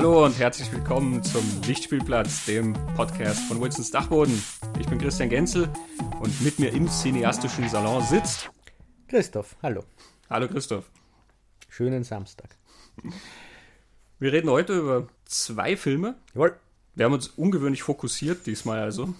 Hallo und herzlich willkommen zum Lichtspielplatz, dem Podcast von Wilsons Dachboden. Ich bin Christian Genzel und mit mir im cineastischen Salon sitzt Christoph. Hallo. Hallo Christoph. Schönen Samstag. Wir reden heute über zwei Filme. Jawohl. Wir haben uns ungewöhnlich fokussiert diesmal also.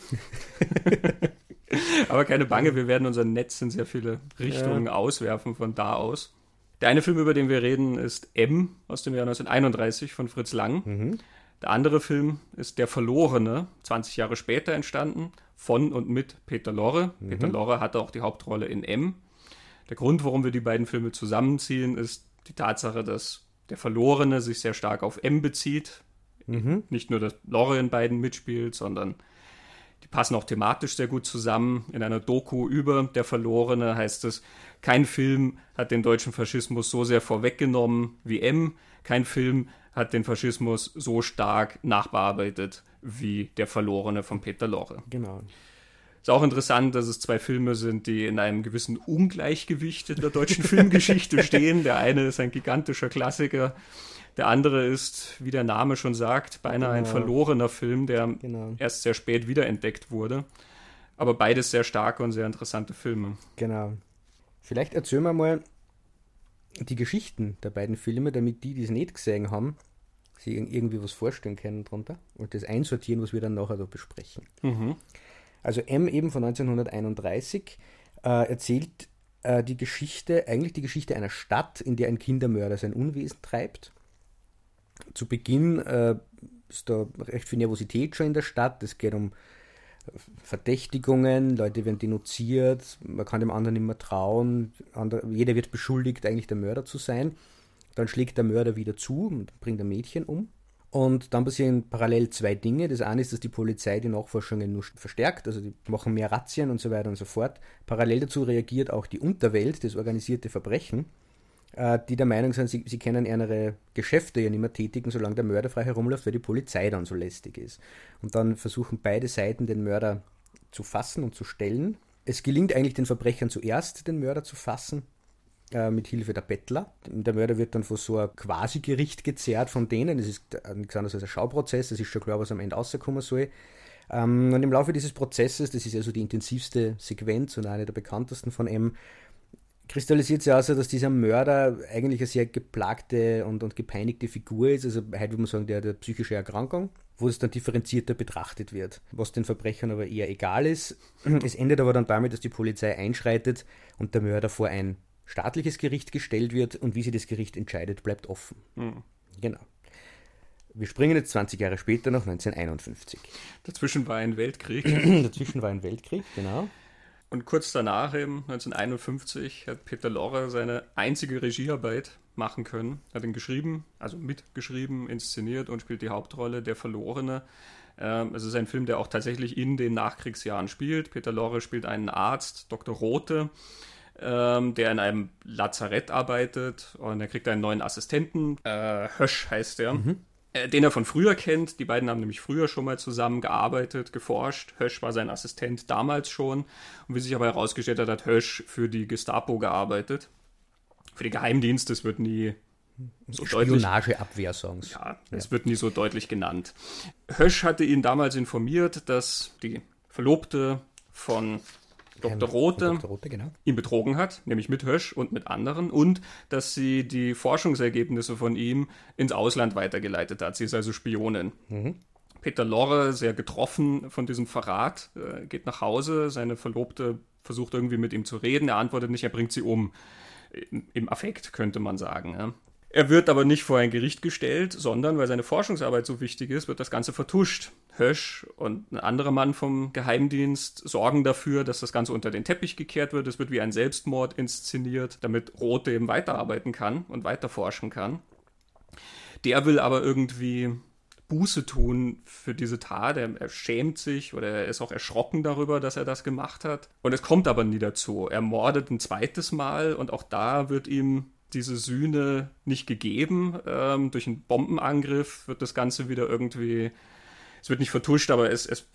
Aber keine Bange, wir werden unser Netz in sehr viele Richtungen ja. auswerfen von da aus. Der eine Film, über den wir reden, ist M aus dem Jahr 1931 von Fritz Lang. Mhm. Der andere Film ist Der Verlorene, 20 Jahre später entstanden, von und mit Peter Lorre. Mhm. Peter Lorre hatte auch die Hauptrolle in M. Der Grund, warum wir die beiden Filme zusammenziehen, ist die Tatsache, dass Der Verlorene sich sehr stark auf M bezieht. Mhm. Nicht nur, dass Lorre in beiden mitspielt, sondern die passen auch thematisch sehr gut zusammen. In einer Doku über Der Verlorene heißt es, kein Film hat den deutschen Faschismus so sehr vorweggenommen wie M. Kein Film hat den Faschismus so stark nachbearbeitet wie Der Verlorene von Peter Lorre. Genau. Ist auch interessant, dass es zwei Filme sind, die in einem gewissen Ungleichgewicht in der deutschen Filmgeschichte stehen. Der eine ist ein gigantischer Klassiker, der andere ist, wie der Name schon sagt, beinahe genau. ein verlorener Film, der genau. erst sehr spät wiederentdeckt wurde. Aber beides sehr starke und sehr interessante Filme. Genau. Vielleicht erzählen wir mal die Geschichten der beiden Filme, damit die, die es nicht gesehen haben, sich irgendwie was vorstellen können drunter und das einsortieren, was wir dann nachher da besprechen. Mhm. Also M eben von 1931 äh, erzählt äh, die Geschichte, eigentlich die Geschichte einer Stadt, in der ein Kindermörder sein Unwesen treibt. Zu Beginn äh, ist da recht viel Nervosität schon in der Stadt. Es geht um Verdächtigungen, Leute werden denunziert, man kann dem anderen nicht mehr trauen, jeder wird beschuldigt, eigentlich der Mörder zu sein. Dann schlägt der Mörder wieder zu und bringt ein Mädchen um. Und dann passieren parallel zwei Dinge. Das eine ist, dass die Polizei die Nachforschungen nur verstärkt, also die machen mehr Razzien und so weiter und so fort. Parallel dazu reagiert auch die Unterwelt, das organisierte Verbrechen, äh, die der Meinung sind, sie, sie können ihre Geschäfte ja nicht mehr tätigen, solange der Mörder frei herumläuft, weil die Polizei dann so lästig ist. Und dann versuchen beide Seiten, den Mörder zu fassen und zu stellen. Es gelingt eigentlich den Verbrechern zuerst, den Mörder zu fassen, äh, mit Hilfe der Bettler. Der Mörder wird dann vor so ein Quasi-Gericht gezerrt von denen. Das ist nichts anderes als ein Schauprozess, das ist schon klar, was am Ende rauskommen soll. Ähm, und im Laufe dieses Prozesses, das ist also die intensivste Sequenz und eine der bekanntesten von M, kristallisiert sich aus, dass dieser Mörder eigentlich eine sehr geplagte und, und gepeinigte Figur ist. Also heute würde man sagen, der hat eine psychische Erkrankung, wo es dann differenzierter betrachtet wird, was den Verbrechern aber eher egal ist. Es endet aber dann damit, dass die Polizei einschreitet und der Mörder vor ein staatliches Gericht gestellt wird und wie sich das Gericht entscheidet, bleibt offen. Mhm. Genau. Wir springen jetzt 20 Jahre später nach 1951. Dazwischen war ein Weltkrieg. Dazwischen war ein Weltkrieg, genau. Und kurz danach, eben 1951, hat Peter Lorre seine einzige Regiearbeit machen können. Hat ihn geschrieben, also mitgeschrieben, inszeniert und spielt die Hauptrolle Der Verlorene. Ähm, es ist ein Film, der auch tatsächlich in den Nachkriegsjahren spielt. Peter Lorre spielt einen Arzt, Dr. Rote, ähm, der in einem Lazarett arbeitet und er kriegt einen neuen Assistenten. Äh, Hösch heißt er. Mhm. Äh, den er von früher kennt. Die beiden haben nämlich früher schon mal zusammen gearbeitet, geforscht. Hösch war sein Assistent damals schon. Und wie sich aber herausgestellt hat, hat Hösch für die Gestapo gearbeitet. Für die Geheimdienste, das wird nie so Spionageabwehr-Songs. Ja, es ja. wird nie so deutlich genannt. Hösch hatte ihn damals informiert, dass die Verlobte von Dr. Rote, Dr. Rote genau. ihn betrogen hat, nämlich mit Hösch und mit anderen, und dass sie die Forschungsergebnisse von ihm ins Ausland weitergeleitet hat. Sie ist also Spionin. Mhm. Peter Lorre, sehr getroffen von diesem Verrat, äh, geht nach Hause. Seine Verlobte versucht irgendwie mit ihm zu reden. Er antwortet nicht, er bringt sie um. Im Affekt, könnte man sagen. Er wird aber nicht vor ein Gericht gestellt, sondern weil seine Forschungsarbeit so wichtig ist, wird das Ganze vertuscht. Hösch und ein anderer Mann vom Geheimdienst sorgen dafür, dass das Ganze unter den Teppich gekehrt wird. Es wird wie ein Selbstmord inszeniert, damit Rote eben weiterarbeiten kann und weiter forschen kann. Der will aber irgendwie Buße tun für diese Tat. Er, er, schämt sich oder er ist auch erschrocken darüber, dass er das gemacht hat. Und es kommt aber nie dazu. Er mordet ein zweites Mal und auch da wird ihm diese Sühne nicht gegeben. Ähm, durch einen Bombenangriff wird das Ganze wieder irgendwie, es wird nicht vertuscht, aber es, es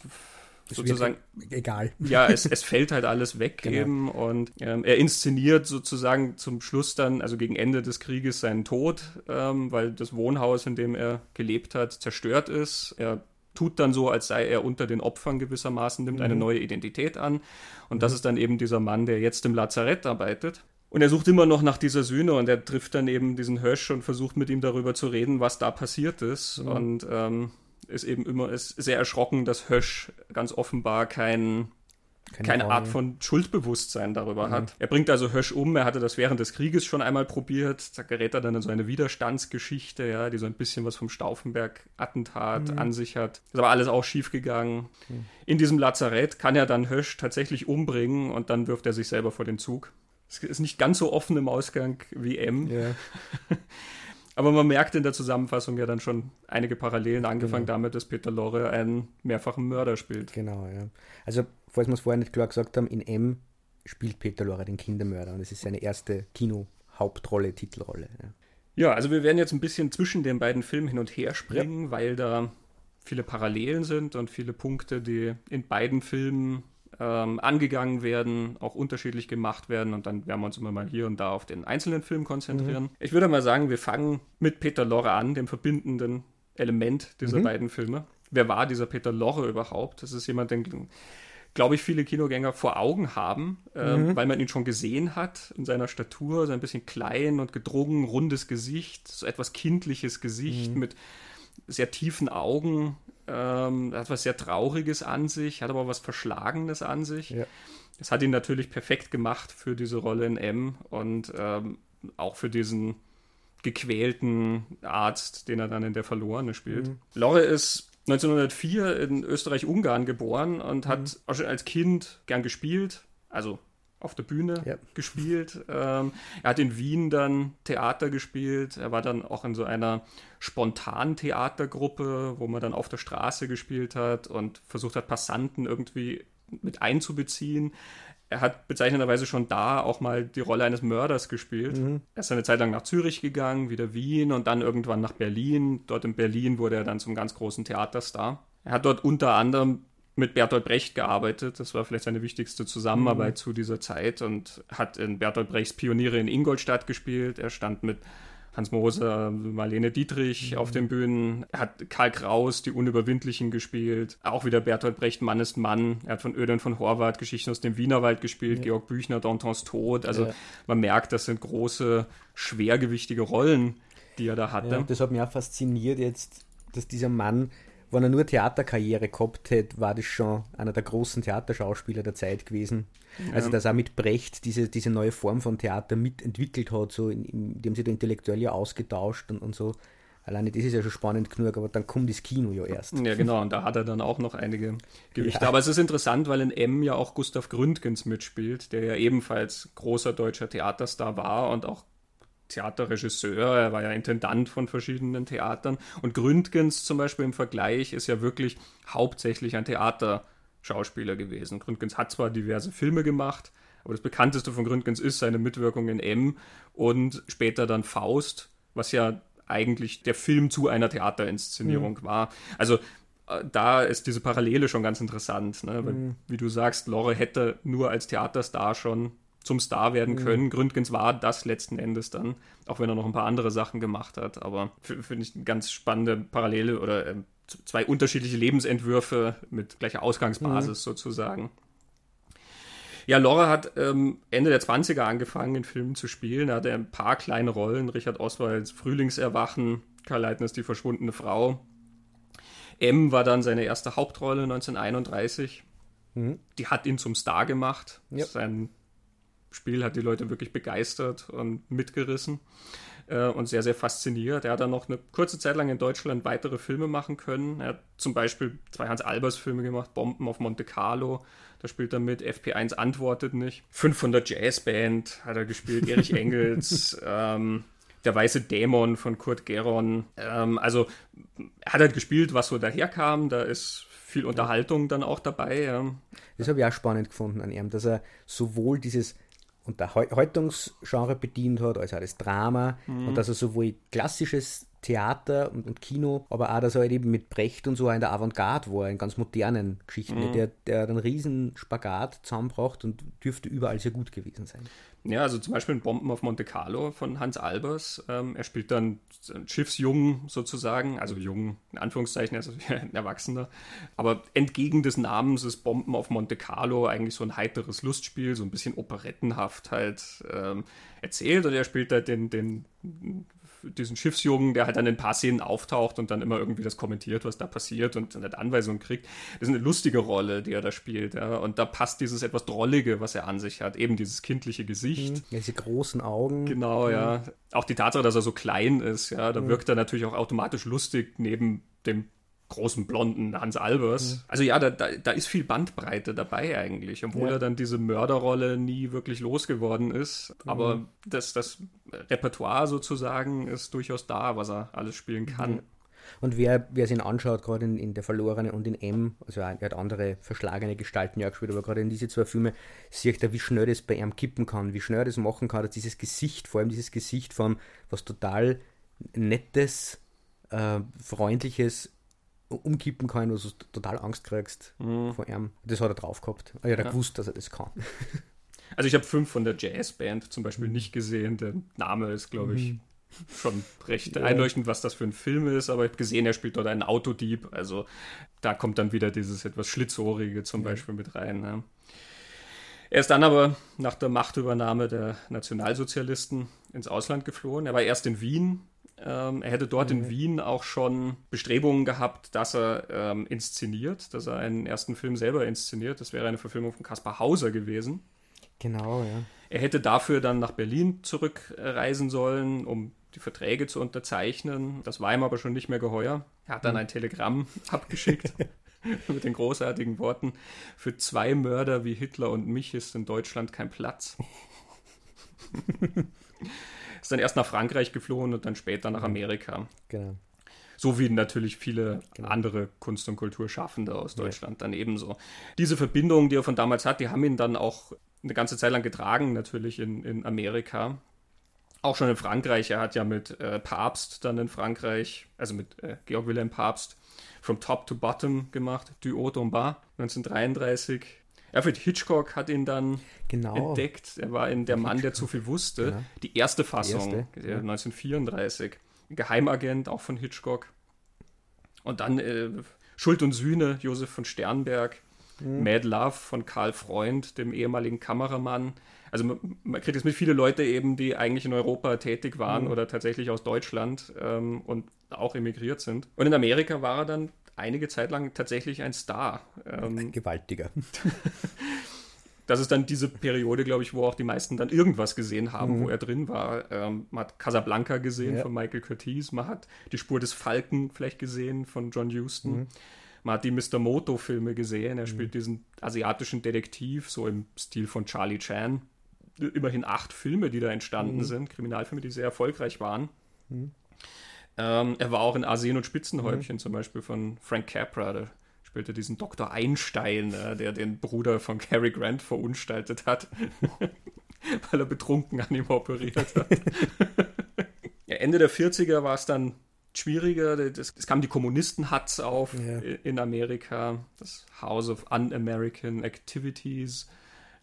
sozusagen. Egal. Ja, es, es fällt halt alles weg genau. eben und ähm, er inszeniert sozusagen zum Schluss dann, also gegen Ende des Krieges, seinen Tod, ähm, weil das Wohnhaus, in dem er gelebt hat, zerstört ist. Er tut dann so, als sei er unter den Opfern gewissermaßen, nimmt mhm. eine neue Identität an. Und mhm. das ist dann eben dieser Mann, der jetzt im Lazarett arbeitet. Und er sucht immer noch nach dieser Sühne und er trifft dann eben diesen Hösch und versucht mit ihm darüber zu reden, was da passiert ist. Mhm. Und ähm, ist eben immer ist sehr erschrocken, dass Hösch ganz offenbar kein, keine, keine Art von Schuldbewusstsein darüber mhm. hat. Er bringt also Hösch um, er hatte das während des Krieges schon einmal probiert, da gerät er dann in so eine Widerstandsgeschichte, ja, die so ein bisschen was vom Stauffenberg-Attentat mhm. an sich hat. Ist aber alles auch schiefgegangen. Mhm. In diesem Lazarett kann er dann Hösch tatsächlich umbringen und dann wirft er sich selber vor den Zug. Es ist nicht ganz so offen im Ausgang wie M. Yeah. Aber man merkt in der Zusammenfassung ja dann schon einige Parallelen, angefangen genau. damit, dass Peter Lorre einen mehrfachen Mörder spielt. Genau, ja. Also, falls wir es vorher nicht klar gesagt haben, in M spielt Peter Lorre den Kindermörder und es ist seine erste Kino-Hauptrolle, Titelrolle. Ja. ja. also wir werden jetzt ein bisschen zwischen den beiden Filmen hin und her springen, ja. weil da viele Parallelen sind und viele Punkte, die in beiden Filmen ähm, angegangen werden, auch unterschiedlich gemacht werden und dann werden wir uns immer mal hier und da auf den einzelnen Film konzentrieren. Mhm. Ich würde mal sagen, wir fangen mit Peter Lorre an, dem verbindenden Element dieser mhm. beiden Filme. Wer war dieser Peter Lorre überhaupt? Das ist jemand, den glaube ich, viele Kinogänger vor Augen haben, äh, mhm. weil man ihn schon gesehen hat in seiner Statur, so ein bisschen klein und gedrungen, rundes Gesicht, so etwas kindliches Gesicht mhm. mit sehr tiefen Augen, ähm, hat was sehr Trauriges an sich, hat aber was Verschlagenes an sich. Ja. Das hat ihn natürlich perfekt gemacht für diese Rolle in M und ähm, auch für diesen gequälten Arzt, den er dann in der Verlorene spielt. Mhm. Lorre ist 1904 in Österreich-Ungarn geboren und hat mhm. auch schon als Kind gern gespielt. Also auf der Bühne ja. gespielt. Ähm, er hat in Wien dann Theater gespielt. Er war dann auch in so einer spontanen Theatergruppe, wo man dann auf der Straße gespielt hat und versucht hat, Passanten irgendwie mit einzubeziehen. Er hat bezeichnenderweise schon da auch mal die Rolle eines Mörders gespielt. Mhm. Er ist eine Zeit lang nach Zürich gegangen, wieder Wien und dann irgendwann nach Berlin. Dort in Berlin wurde er dann zum ganz großen Theaterstar. Er hat dort unter anderem mit Bertolt Brecht gearbeitet. Das war vielleicht seine wichtigste Zusammenarbeit mhm. zu dieser Zeit und hat in Bertolt Brechts Pioniere in Ingolstadt gespielt. Er stand mit Hans Moser, Marlene Dietrich mhm. auf den Bühnen. Er hat Karl Kraus, die Unüberwindlichen gespielt. Auch wieder Bertolt Brecht, Mann ist Mann. Er hat von Öden von Horvath Geschichten aus dem Wienerwald gespielt. Ja. Georg Büchner, Dantons Tod. Also ja. man merkt, das sind große, schwergewichtige Rollen, die er da hatte. Ja, das hat mich auch fasziniert jetzt, dass dieser Mann wenn er nur Theaterkarriere gehabt hätte, war das schon einer der großen Theaterschauspieler der Zeit gewesen. Ja. Also, dass er mit Brecht diese, diese neue Form von Theater mitentwickelt hat, so in, indem sie da intellektuell ja ausgetauscht und, und so. Alleine das ist ja schon spannend genug, aber dann kommt das Kino ja erst. Ja, genau, und da hat er dann auch noch einige Gewichte. Ja. Aber es ist interessant, weil in M ja auch Gustav Gründgens mitspielt, der ja ebenfalls großer deutscher Theaterstar war und auch Theaterregisseur, er war ja Intendant von verschiedenen Theatern. Und Gründgens zum Beispiel im Vergleich ist ja wirklich hauptsächlich ein Theaterschauspieler gewesen. Gründgens hat zwar diverse Filme gemacht, aber das bekannteste von Gründgens ist seine Mitwirkung in M und später dann Faust, was ja eigentlich der Film zu einer Theaterinszenierung mhm. war. Also äh, da ist diese Parallele schon ganz interessant, ne? Weil, mhm. wie du sagst, Lore hätte nur als Theaterstar schon zum Star werden mhm. können. Mhm. Gründgens war das letzten Endes dann, auch wenn er noch ein paar andere Sachen gemacht hat. Aber finde ich eine ganz spannende Parallele oder äh, zwei unterschiedliche Lebensentwürfe mit gleicher Ausgangsbasis mhm. sozusagen. Ja, Laura hat ähm, Ende der 20er angefangen, in Filmen zu spielen. Er hatte ein paar kleine Rollen. Richard Oswalds Frühlingserwachen, Karl Leitners Die verschwundene Frau. M war dann seine erste Hauptrolle 1931. Mhm. Die hat ihn zum Star gemacht. Ja. Sein Spiel hat die Leute wirklich begeistert und mitgerissen äh, und sehr, sehr fasziniert. Er hat dann noch eine kurze Zeit lang in Deutschland weitere Filme machen können. Er hat zum Beispiel zwei Hans Albers Filme gemacht, Bomben auf Monte Carlo. Da spielt er mit, FP1 antwortet nicht. 500 Jazzband hat er gespielt, Erich Engels. ähm, der weiße Dämon von Kurt Geron. Ähm, also er hat halt gespielt, was so daherkam. Da ist viel Unterhaltung dann auch dabei. Ja. Das habe ich auch spannend gefunden an ihm, dass er sowohl dieses Unterhaltungsgenre bedient hat, als auch das Drama mhm. und dass er sowohl klassisches Theater und, und, Kino, aber auch, dass er halt eben mit Brecht und so in der Avantgarde war, in ganz modernen Geschichten, mhm. der, der einen riesen Spagat zusammenbracht und dürfte überall sehr gut gewesen sein. Ja, also zum Beispiel in Bomben auf Monte Carlo von Hans Albers. Ähm, er spielt dann Schiffsjungen sozusagen, also jung in Anführungszeichen, also ein Erwachsener. Aber entgegen des Namens ist Bomben auf Monte Carlo eigentlich so ein heiteres Lustspiel, so ein bisschen operettenhaft halt ähm, erzählt. Und er spielt halt den, den diesen Schiffsjungen, der halt dann in ein paar Szenen auftaucht und dann immer irgendwie das kommentiert, was da passiert und eine Anweisung kriegt. Das ist eine lustige Rolle, die er da spielt. Ja. Und da passt dieses etwas Drollige, was er an sich hat. Eben dieses kindliche Gesicht. Mhm. Diese großen Augen. Genau, ja. Mhm. Auch die Tatsache, dass er so klein ist, ja, da mhm. wirkt er natürlich auch automatisch lustig neben dem großen blonden Hans Albers. Mhm. Also ja, da, da, da, ist viel Bandbreite dabei eigentlich, obwohl ja. er dann diese Mörderrolle nie wirklich losgeworden ist. Aber mhm. das, das Repertoire sozusagen ist durchaus da, was er alles spielen kann. Und wer, wer sich ihn anschaut, gerade in, in Der Verlorene und in M, also er hat andere verschlagene Gestalten ja gespielt, aber gerade in diese zwei Filme sieht er, wie schnell das bei ihm kippen kann, wie schnell er das machen kann, dass dieses Gesicht, vor allem dieses Gesicht von was total Nettes, äh, Freundliches umkippen kann, wo du total Angst kriegst mhm. vor ihm. Das hat er drauf gehabt. Er hat ja. gewusst, dass er das kann. Also ich habe fünf von der Jazzband zum Beispiel nicht gesehen. Der Name ist, glaube ich, mhm. schon recht ja. einleuchtend, was das für ein Film ist. Aber ich habe gesehen, er spielt dort einen Autodieb. Also da kommt dann wieder dieses etwas Schlitzohrige zum ja. Beispiel mit rein. Ne? Er ist dann aber nach der Machtübernahme der Nationalsozialisten ins Ausland geflohen. Er war erst in Wien ähm, er hätte dort mhm. in Wien auch schon Bestrebungen gehabt, dass er ähm, inszeniert, dass er einen ersten Film selber inszeniert. Das wäre eine Verfilmung von Caspar Hauser gewesen. Genau, ja. Er hätte dafür dann nach Berlin zurückreisen sollen, um die Verträge zu unterzeichnen. Das war ihm aber schon nicht mehr geheuer. Er hat dann mhm. ein Telegramm abgeschickt mit den großartigen Worten: Für zwei Mörder wie Hitler und mich ist in Deutschland kein Platz. Ist dann erst nach Frankreich geflohen und dann später nach Amerika. Genau. So wie natürlich viele genau. andere Kunst- und Kulturschaffende aus Deutschland ja. dann ebenso. Diese Verbindungen, die er von damals hat, die haben ihn dann auch eine ganze Zeit lang getragen, natürlich in, in Amerika. Auch schon in Frankreich. Er hat ja mit äh, Papst dann in Frankreich, also mit äh, Georg Wilhelm Papst, From Top to Bottom gemacht, Du Haut en Bas, 1933. Alfred Hitchcock hat ihn dann genau. entdeckt. Er war in Der Mann, der zu viel wusste. Genau. Die erste Fassung, die erste, ja. 1934. Geheimagent, auch von Hitchcock. Und dann äh, Schuld und Sühne, Josef von Sternberg. Mhm. Mad Love von Karl Freund, dem ehemaligen Kameramann. Also man, man, kriegt jetzt mit viele Leute eben, die eigentlich in Europa tätig waren mhm. oder tatsächlich aus Deutschland ähm, und auch emigriert sind. Und in Amerika war er dann einige Zeit lang tatsächlich ein Star. Ähm, ein Gewaltiger. das ist dann diese Periode, glaube ich, wo auch die meisten dann irgendwas gesehen haben, mhm. wo er drin war. Ähm, man hat Casablanca gesehen ja. von Michael Curtiz, man hat die Spur des Falken vielleicht gesehen von John Huston. Mhm. Man hat die Mr. Moto-Filme gesehen. Er mhm. spielt diesen asiatischen Detektiv, so im Stil von Charlie Chan. Immerhin acht Filme, die da entstanden mhm. sind, Kriminalfilme, die sehr erfolgreich waren. Ähm, er war auch in Arsen und Spitzenhäubchen mhm. zum Beispiel von Frank Capra. Der spielte diesen Dr. Einstein, äh, der den Bruder von Cary Grant verunstaltet hat, weil er betrunken an ihm operiert hat. ja, Ende der 40er war es dann schwieriger. Es kamen die Kommunisten-Huts auf ja. in Amerika, das House of Un-American Activities.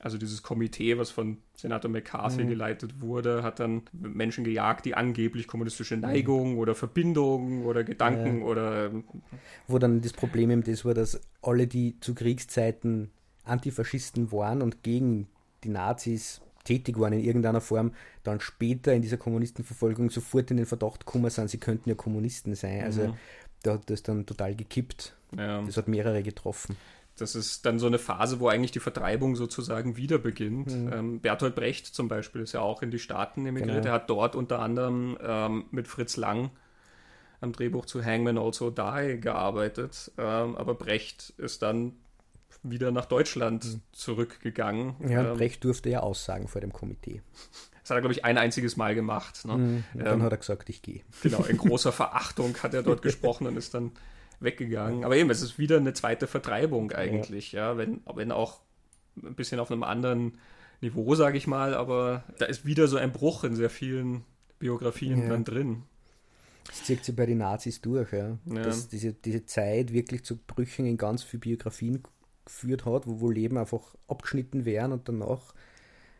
Also dieses Komitee, was von Senator McCarthy mhm. geleitet wurde, hat dann Menschen gejagt, die angeblich kommunistische Neigung mhm. oder Verbindung oder Gedanken ja. oder... Wo dann das Problem eben das war, dass alle, die zu Kriegszeiten Antifaschisten waren und gegen die Nazis tätig waren in irgendeiner Form, dann später in dieser Kommunistenverfolgung sofort in den Verdacht gekommen sind, sie könnten ja Kommunisten sein. Also mhm. da hat das dann total gekippt. Ja. Das hat mehrere getroffen. Das ist dann so eine Phase, wo eigentlich die Vertreibung sozusagen wieder beginnt. Mhm. Ähm, Bertolt Brecht zum Beispiel ist ja auch in die Staaten emigriert. Genau. Er hat dort unter anderem ähm, mit Fritz Lang am Drehbuch zu Hangman Also Die gearbeitet. Ähm, aber Brecht ist dann wieder nach Deutschland mhm. zurückgegangen. Ja, ähm, Brecht durfte ja aussagen vor dem Komitee. Das hat er, glaube ich, ein einziges Mal gemacht. Ne? Mhm, dann ähm, hat er gesagt, ich gehe. Genau, in großer Verachtung hat er dort gesprochen und ist dann weggegangen. Aber eben, es ist wieder eine zweite Vertreibung eigentlich, ja, ja wenn, wenn auch ein bisschen auf einem anderen Niveau, sage ich mal, aber da ist wieder so ein Bruch in sehr vielen Biografien ja. dann drin. Das zieht sich bei den Nazis durch, ja. ja. Dass diese, diese Zeit wirklich zu Brüchen in ganz vielen Biografien geführt hat, wo, wo Leben einfach abgeschnitten wären und danach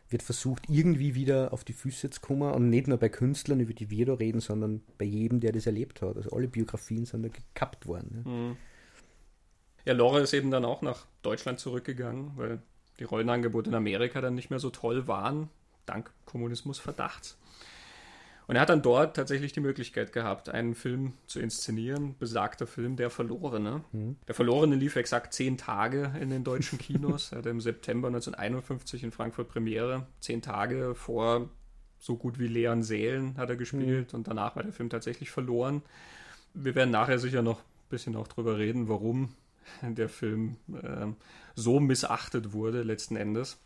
wird versucht, irgendwie wieder auf die Füße zu kommen und nicht nur bei Künstlern, über die wir da reden, sondern bei jedem, der das erlebt hat. Also alle Biografien sind da gekappt worden. Mhm. ja Lore ist eben dann auch nach Deutschland zurückgegangen, weil die Rollenangebote in Amerika dann nicht mehr so toll waren, dank Kommunismusverdachts. Und er hat dann dort tatsächlich die Möglichkeit gehabt, einen Film zu inszenieren, besagter Film Der Verlorene. Mhm. Der Verlorene lief exakt zehn Tage in den deutschen Kinos. er hatte im September 1951 in Frankfurt Premiere. Zehn Tage vor so gut wie leeren Sälen hat er gespielt mhm. und danach war der Film tatsächlich verloren. Wir werden nachher sicher noch ein bisschen auch drüber reden, warum der Film äh, so missachtet wurde letzten Endes.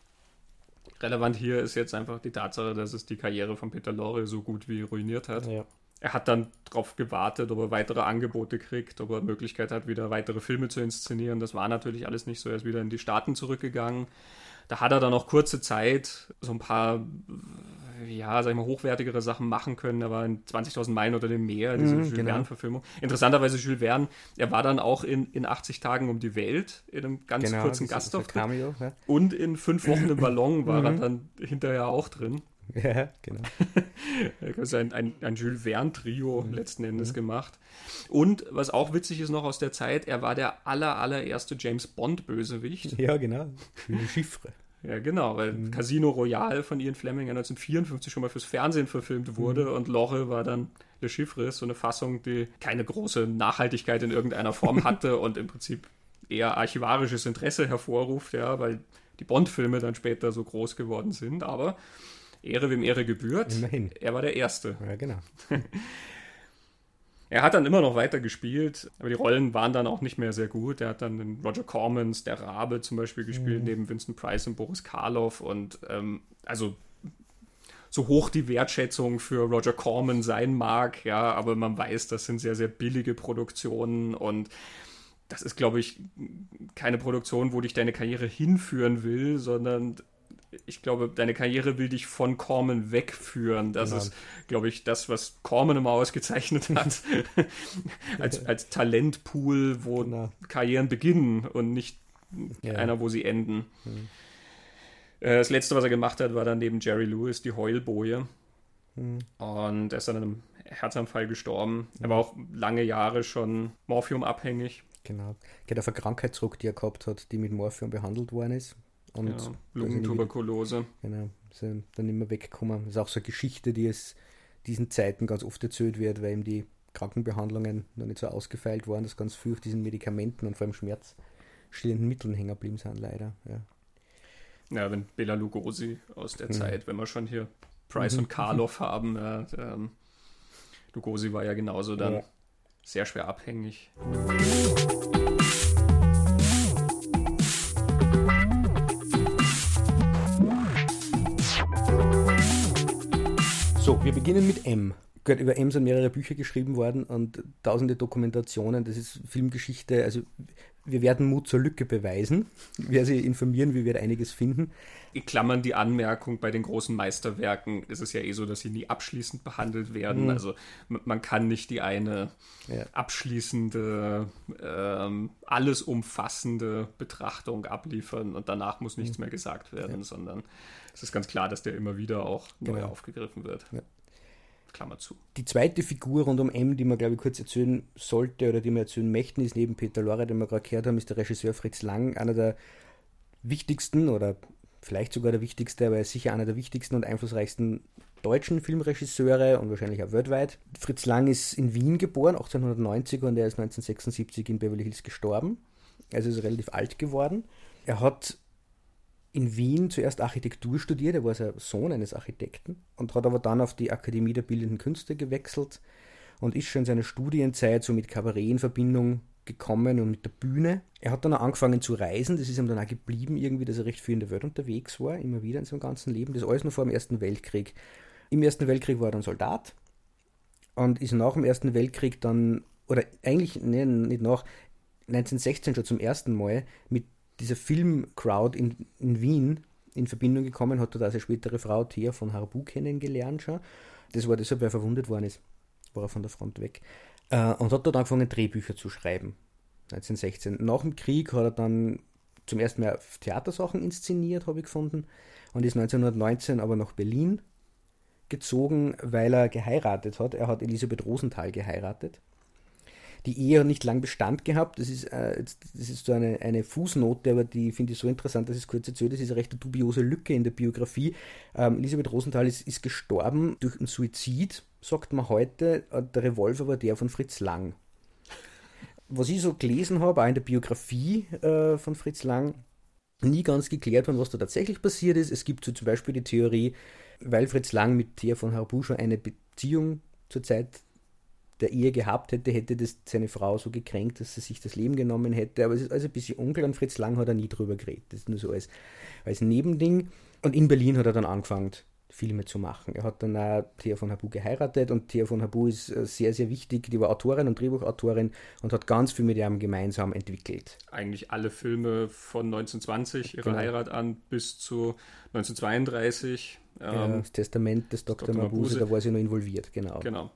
Relevant hier ist jetzt einfach die Tatsache, dass es die Karriere von Peter Lorre so gut wie ruiniert hat. Ja. Er hat dann darauf gewartet, ob er weitere Angebote kriegt, ob er Möglichkeit hat, wieder weitere Filme zu inszenieren. Das war natürlich alles nicht so. Er ist wieder in die Staaten zurückgegangen. Da hat er dann noch kurze Zeit so ein paar ja, sag ich mal, hochwertigere Sachen machen können. Er war in 20.000 Meilen unter dem Meer, diese mm, Jules genau. Verne-Verfilmung. Interessanterweise, Jules Verne, er war dann auch in, in 80 Tagen um die Welt in einem ganz genau, kurzen Gastauftritt. Ja. Und in fünf Wochen im Ballon war er mhm. dann hinterher auch drin. Ja, genau. ist ein, ein, ein Jules Verne-Trio mhm. letzten Endes mhm. gemacht. Und was auch witzig ist noch aus der Zeit, er war der aller, allererste James Bond-Bösewicht. Ja, genau. Chiffre. Ja, genau, weil mhm. Casino Royale von Ian Fleming 1954 schon mal fürs Fernsehen verfilmt wurde mhm. und Lore war dann Le Chiffre, so eine Fassung, die keine große Nachhaltigkeit in irgendeiner Form hatte und im Prinzip eher archivarisches Interesse hervorruft, ja, weil die Bond-Filme dann später so groß geworden sind, aber Ehre wem Ehre gebührt. Immerhin. Er war der Erste. Ja, genau. Er hat dann immer noch weiter gespielt, aber die Rollen waren dann auch nicht mehr sehr gut. Er hat dann in Roger Cormans, Der Rabe zum Beispiel gespielt, mhm. neben Vincent Price und Boris Karloff. Und ähm, also so hoch die Wertschätzung für Roger Corman sein mag, ja, aber man weiß, das sind sehr, sehr billige Produktionen und das ist, glaube ich, keine Produktion, wo dich deine Karriere hinführen will, sondern ich glaube, deine Karriere will dich von Corman wegführen. Das genau. ist, glaube ich, das, was Corman immer ausgezeichnet hat. als, als Talentpool, wo genau. Karrieren beginnen und nicht ja. einer, wo sie enden. Mhm. Das letzte, was er gemacht hat, war dann neben Jerry Lewis die Heulboje. Mhm. Und er ist dann an einem Herzanfall gestorben. Er war auch lange Jahre schon morphiumabhängig. Genau. Geht auf eine Krankheit zurück, die er gehabt hat, die mit Morphium behandelt worden ist. Und ja, Lungentuberkulose. Genau, sind dann immer weggekommen. Das ist auch so eine Geschichte, die es diesen Zeiten ganz oft erzählt wird, weil ihm die Krankenbehandlungen noch nicht so ausgefeilt waren, dass ganz viel auf diesen Medikamenten und vor allem schmerzstillenden Mitteln hängen geblieben sind, leider. Ja. ja, wenn Bela Lugosi aus der ja. Zeit, wenn wir schon hier Price mhm. und Karloff haben, ja, ähm, Lugosi war ja genauso dann ja. sehr schwer abhängig. So, wir beginnen mit M. Gehört, über M sind mehrere Bücher geschrieben worden und tausende Dokumentationen. Das ist Filmgeschichte. Also wir werden Mut zur Lücke beweisen. Wer Sie informieren, wir werden einiges finden. In Klammern die Anmerkung, bei den großen Meisterwerken ist es ja eh so, dass sie nie abschließend behandelt werden. Mhm. Also man kann nicht die eine ja. abschließende, ähm, alles umfassende Betrachtung abliefern und danach muss nichts mhm. mehr gesagt werden, ja. sondern es ist ganz klar, dass der immer wieder auch neu genau. aufgegriffen wird. Ja. Klammer zu. Die zweite Figur rund um M, die man, glaube ich, kurz erzählen sollte oder die wir erzählen möchten, ist neben Peter Lorre, den wir gerade gehört haben, ist der Regisseur Fritz Lang, einer der wichtigsten oder vielleicht sogar der wichtigste, aber er ist sicher einer der wichtigsten und einflussreichsten deutschen Filmregisseure und wahrscheinlich auch weltweit. Fritz Lang ist in Wien geboren, 1890 und er ist 1976 in Beverly Hills gestorben. Also ist relativ alt geworden. Er hat in Wien zuerst Architektur studiert, er war der Sohn eines Architekten und hat aber dann auf die Akademie der Bildenden Künste gewechselt und ist schon in seiner Studienzeit so mit Kabarett in Verbindung gekommen und mit der Bühne. Er hat dann auch angefangen zu reisen, das ist ihm dann auch geblieben irgendwie, dass er recht viel in der Welt unterwegs war, immer wieder in seinem ganzen Leben. Das alles noch vor dem Ersten Weltkrieg. Im Ersten Weltkrieg war er dann Soldat und ist nach dem Ersten Weltkrieg dann, oder eigentlich nee, nicht nach, 1916 schon zum ersten Mal mit dieser Filmcrowd in, in Wien in Verbindung gekommen, hat dort auch seine spätere Frau Thea von Harbu kennengelernt schon. Das war deshalb, weil er verwundet worden ist. Nachbarer von der Front weg. Äh, und hat dort angefangen, Drehbücher zu schreiben. 1916. Nach dem Krieg hat er dann zum ersten Mal Theatersachen inszeniert, habe ich gefunden. Und ist 1919 aber nach Berlin gezogen, weil er geheiratet hat. Er hat Elisabeth Rosenthal geheiratet. Die Ehe hat nicht lang Bestand gehabt. Das ist, äh, das ist so eine, eine Fußnote, aber die finde ich so interessant, dass ich es kurz erzähle. Das ist eine recht dubiose Lücke in der Biografie. Ähm, Elisabeth Rosenthal ist, ist gestorben durch einen Suizid, sagt man heute. Äh, der Revolver war der von Fritz Lang. Was ich so gelesen habe, auch in der Biografie äh, von Fritz Lang, nie ganz geklärt worden, was da tatsächlich passiert ist. Es gibt so zum Beispiel die Theorie, weil Fritz Lang mit Thea von Harbu schon eine Beziehung zur Zeit der Ehe gehabt hätte, hätte das seine Frau so gekränkt, dass sie sich das Leben genommen hätte. Aber es ist also ein bisschen unklar und Fritz Lang hat er nie drüber geredet. Das ist nur so als, als Nebending. Und in Berlin hat er dann angefangen, Filme zu machen. Er hat dann auch Thea von Habu geheiratet und Thea von Habu ist äh, sehr, sehr wichtig. Die war Autorin und Drehbuchautorin und hat ganz viel mit ihm gemeinsam entwickelt. Eigentlich alle Filme von 1920, ihre genau. Heirat an, bis zu 1932. Ähm, das Testament des Dr. Dr. Mabuse, Mabuse, da war sie noch involviert, genau. Genau.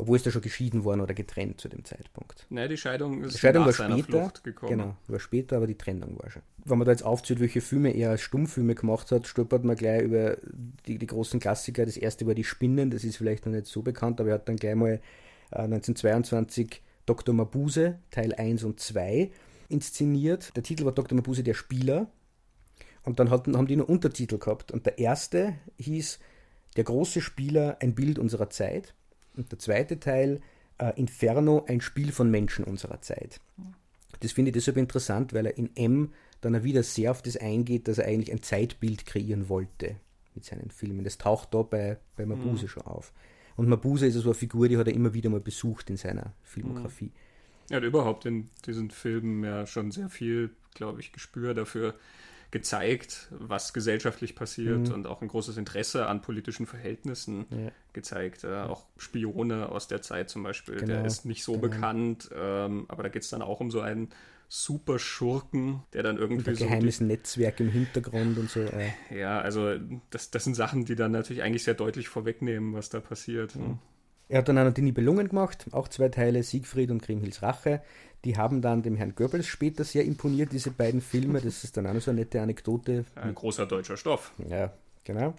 Obwohl ist er schon geschieden worden oder getrennt zu dem Zeitpunkt. Nein, die Scheidung ist die Scheidung war später, Genau, war später, aber die Trennung war schon. Wenn man da jetzt aufzieht, welche Filme er als Stummfilme gemacht hat, stolpert man gleich über die, die großen Klassiker. Das erste war Die Spinnen, das ist vielleicht noch nicht so bekannt, aber er hat dann gleich mal äh, 1922 Dr. Mabuse, Teil 1 und 2 inszeniert. Der Titel war Dr. Mabuse, der Spieler. Und dann hatten, haben die noch Untertitel gehabt. Und der erste hieß Der große Spieler, ein Bild unserer Zeit. Und der zweite Teil, äh, Inferno, ein Spiel von Menschen unserer Zeit. Das finde ich deshalb interessant, weil er in M dann wieder sehr auf das eingeht, dass er eigentlich ein Zeitbild kreieren wollte mit seinen Filmen. Das taucht da bei, bei Mabuse mhm. schon auf. Und Mabuse ist so eine Figur, die hat er immer wieder mal besucht in seiner Filmografie. Mhm. Er hat überhaupt in diesen Filmen ja schon sehr viel, glaube ich, Gespür dafür, gezeigt, was gesellschaftlich passiert mhm. und auch ein großes Interesse an politischen Verhältnissen ja. gezeigt. Äh, auch Spione aus der Zeit zum Beispiel, genau. der ist nicht so genau. bekannt, ähm, aber da geht es dann auch um so einen super Schurken, der dann irgendwie ein so. geheimes die, Netzwerk im Hintergrund und so. Äh. Ja, also das, das sind Sachen, die dann natürlich eigentlich sehr deutlich vorwegnehmen, was da passiert. Mhm. Er hat dann auch noch die Nibelungen gemacht, auch zwei Teile, Siegfried und Kriemhilds Rache. Die haben dann dem Herrn Goebbels später sehr imponiert, diese beiden Filme. Das ist dann auch noch so eine nette Anekdote. Ein großer deutscher Stoff. Ja, genau.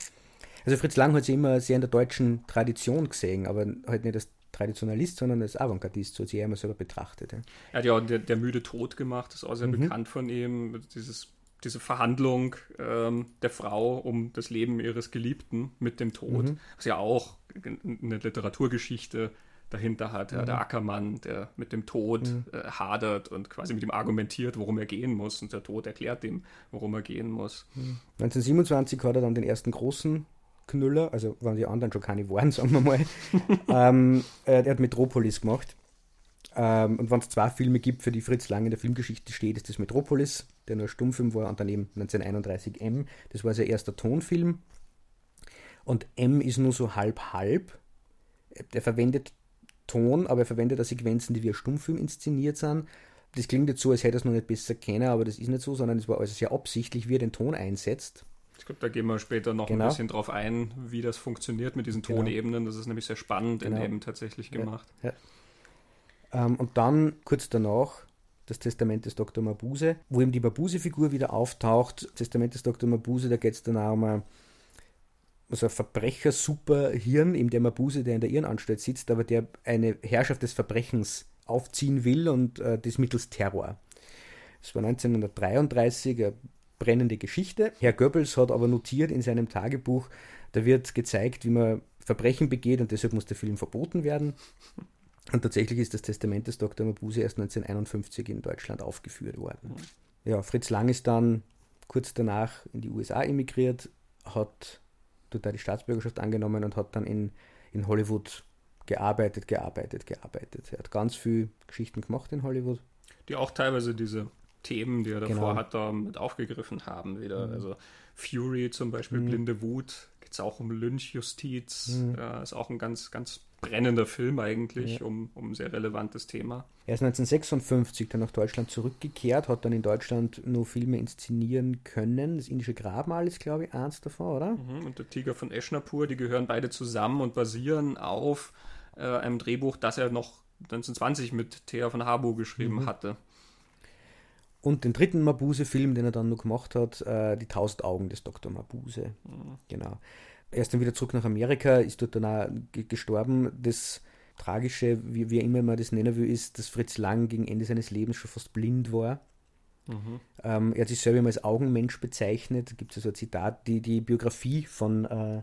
Also Fritz Lang hat sich immer sehr in der deutschen Tradition gesehen, aber halt nicht als Traditionalist, sondern als Avantgardist, so hat sich er immer selber betrachtet. Ja. Er hat ja auch der, der müde Tod gemacht, das ist auch sehr mhm. bekannt von ihm. Dieses, diese Verhandlung ähm, der Frau um das Leben ihres Geliebten mit dem Tod, mhm. was ja auch eine Literaturgeschichte dahinter hat. Ja, der mhm. Ackermann, der mit dem Tod mhm. äh, hadert und quasi mit ihm argumentiert, worum er gehen muss. Und der Tod erklärt ihm, worum er gehen muss. 1927 hat er dann den ersten großen Knüller, also waren die anderen schon keine waren, sagen wir mal. ähm, äh, er hat Metropolis gemacht. Ähm, und wenn es zwei Filme gibt, für die Fritz Lang in der Filmgeschichte steht, ist das Metropolis, der nur Stummfilm war, und daneben 1931 M. Das war sein erster Tonfilm. Und M ist nur so halb-halb. Der verwendet Ton, aber er verwendet da Sequenzen, die wie ein Stummfilm inszeniert sind. Das klingt jetzt so, als hätte er es noch nicht besser kennen, aber das ist nicht so, sondern es war also sehr absichtlich, wie er den Ton einsetzt. Ich glaube, da gehen wir später noch genau. ein bisschen drauf ein, wie das funktioniert mit diesen genau. Tonebenen. Das ist nämlich sehr spannend genau. in eben tatsächlich gemacht. Ja, ja. Ähm, und dann kurz danach das Testament des Dr. Mabuse, wo eben die Mabuse-Figur wieder auftaucht. Testament des Dr. Mabuse, da geht es dann auch um eine also ein Verbrecher-Superhirn, eben der Mabuse, der in der Irrenanstalt sitzt, aber der eine Herrschaft des Verbrechens aufziehen will und äh, das mittels Terror. Das war 1933 eine brennende Geschichte. Herr Goebbels hat aber notiert in seinem Tagebuch, da wird gezeigt, wie man Verbrechen begeht und deshalb muss der Film verboten werden. Und tatsächlich ist das Testament des Dr. Mabuse erst 1951 in Deutschland aufgeführt worden. Ja, Fritz Lang ist dann kurz danach in die USA emigriert, hat dort die Staatsbürgerschaft angenommen und hat dann in, in Hollywood gearbeitet, gearbeitet, gearbeitet. Er hat ganz viele Geschichten gemacht in Hollywood. Die auch teilweise diese Themen, die er davor genau. hat, da mit aufgegriffen haben wieder. Mhm. Also Fury zum Beispiel, mhm. Blinde Wut, geht es auch um Lynchjustiz, mhm. äh, ist auch ein ganz, ganz brennender Film eigentlich, ja. um, um ein sehr relevantes Thema. Er ist 1956 dann nach Deutschland zurückgekehrt, hat dann in Deutschland nur Filme inszenieren können. Das Indische Grabmal ist, glaube ich, eins davon, oder? Mhm, und der Tiger von Eschnapur, die gehören beide zusammen und basieren auf äh, einem Drehbuch, das er noch 1920 mit Thea von Harbo geschrieben mhm. hatte. Und den dritten Mabuse-Film, den er dann noch gemacht hat, äh, Die Tausend Augen des Dr. Mabuse. Mhm. Genau. Er ist dann wieder zurück nach Amerika, ist dort dann auch gestorben. Das Tragische, wie, wie immer man das nennen will, ist, dass Fritz Lang gegen Ende seines Lebens schon fast blind war. Mhm. Ähm, er hat sich selber als Augenmensch bezeichnet. Da gibt es also ein Zitat, die, die Biografie von, äh,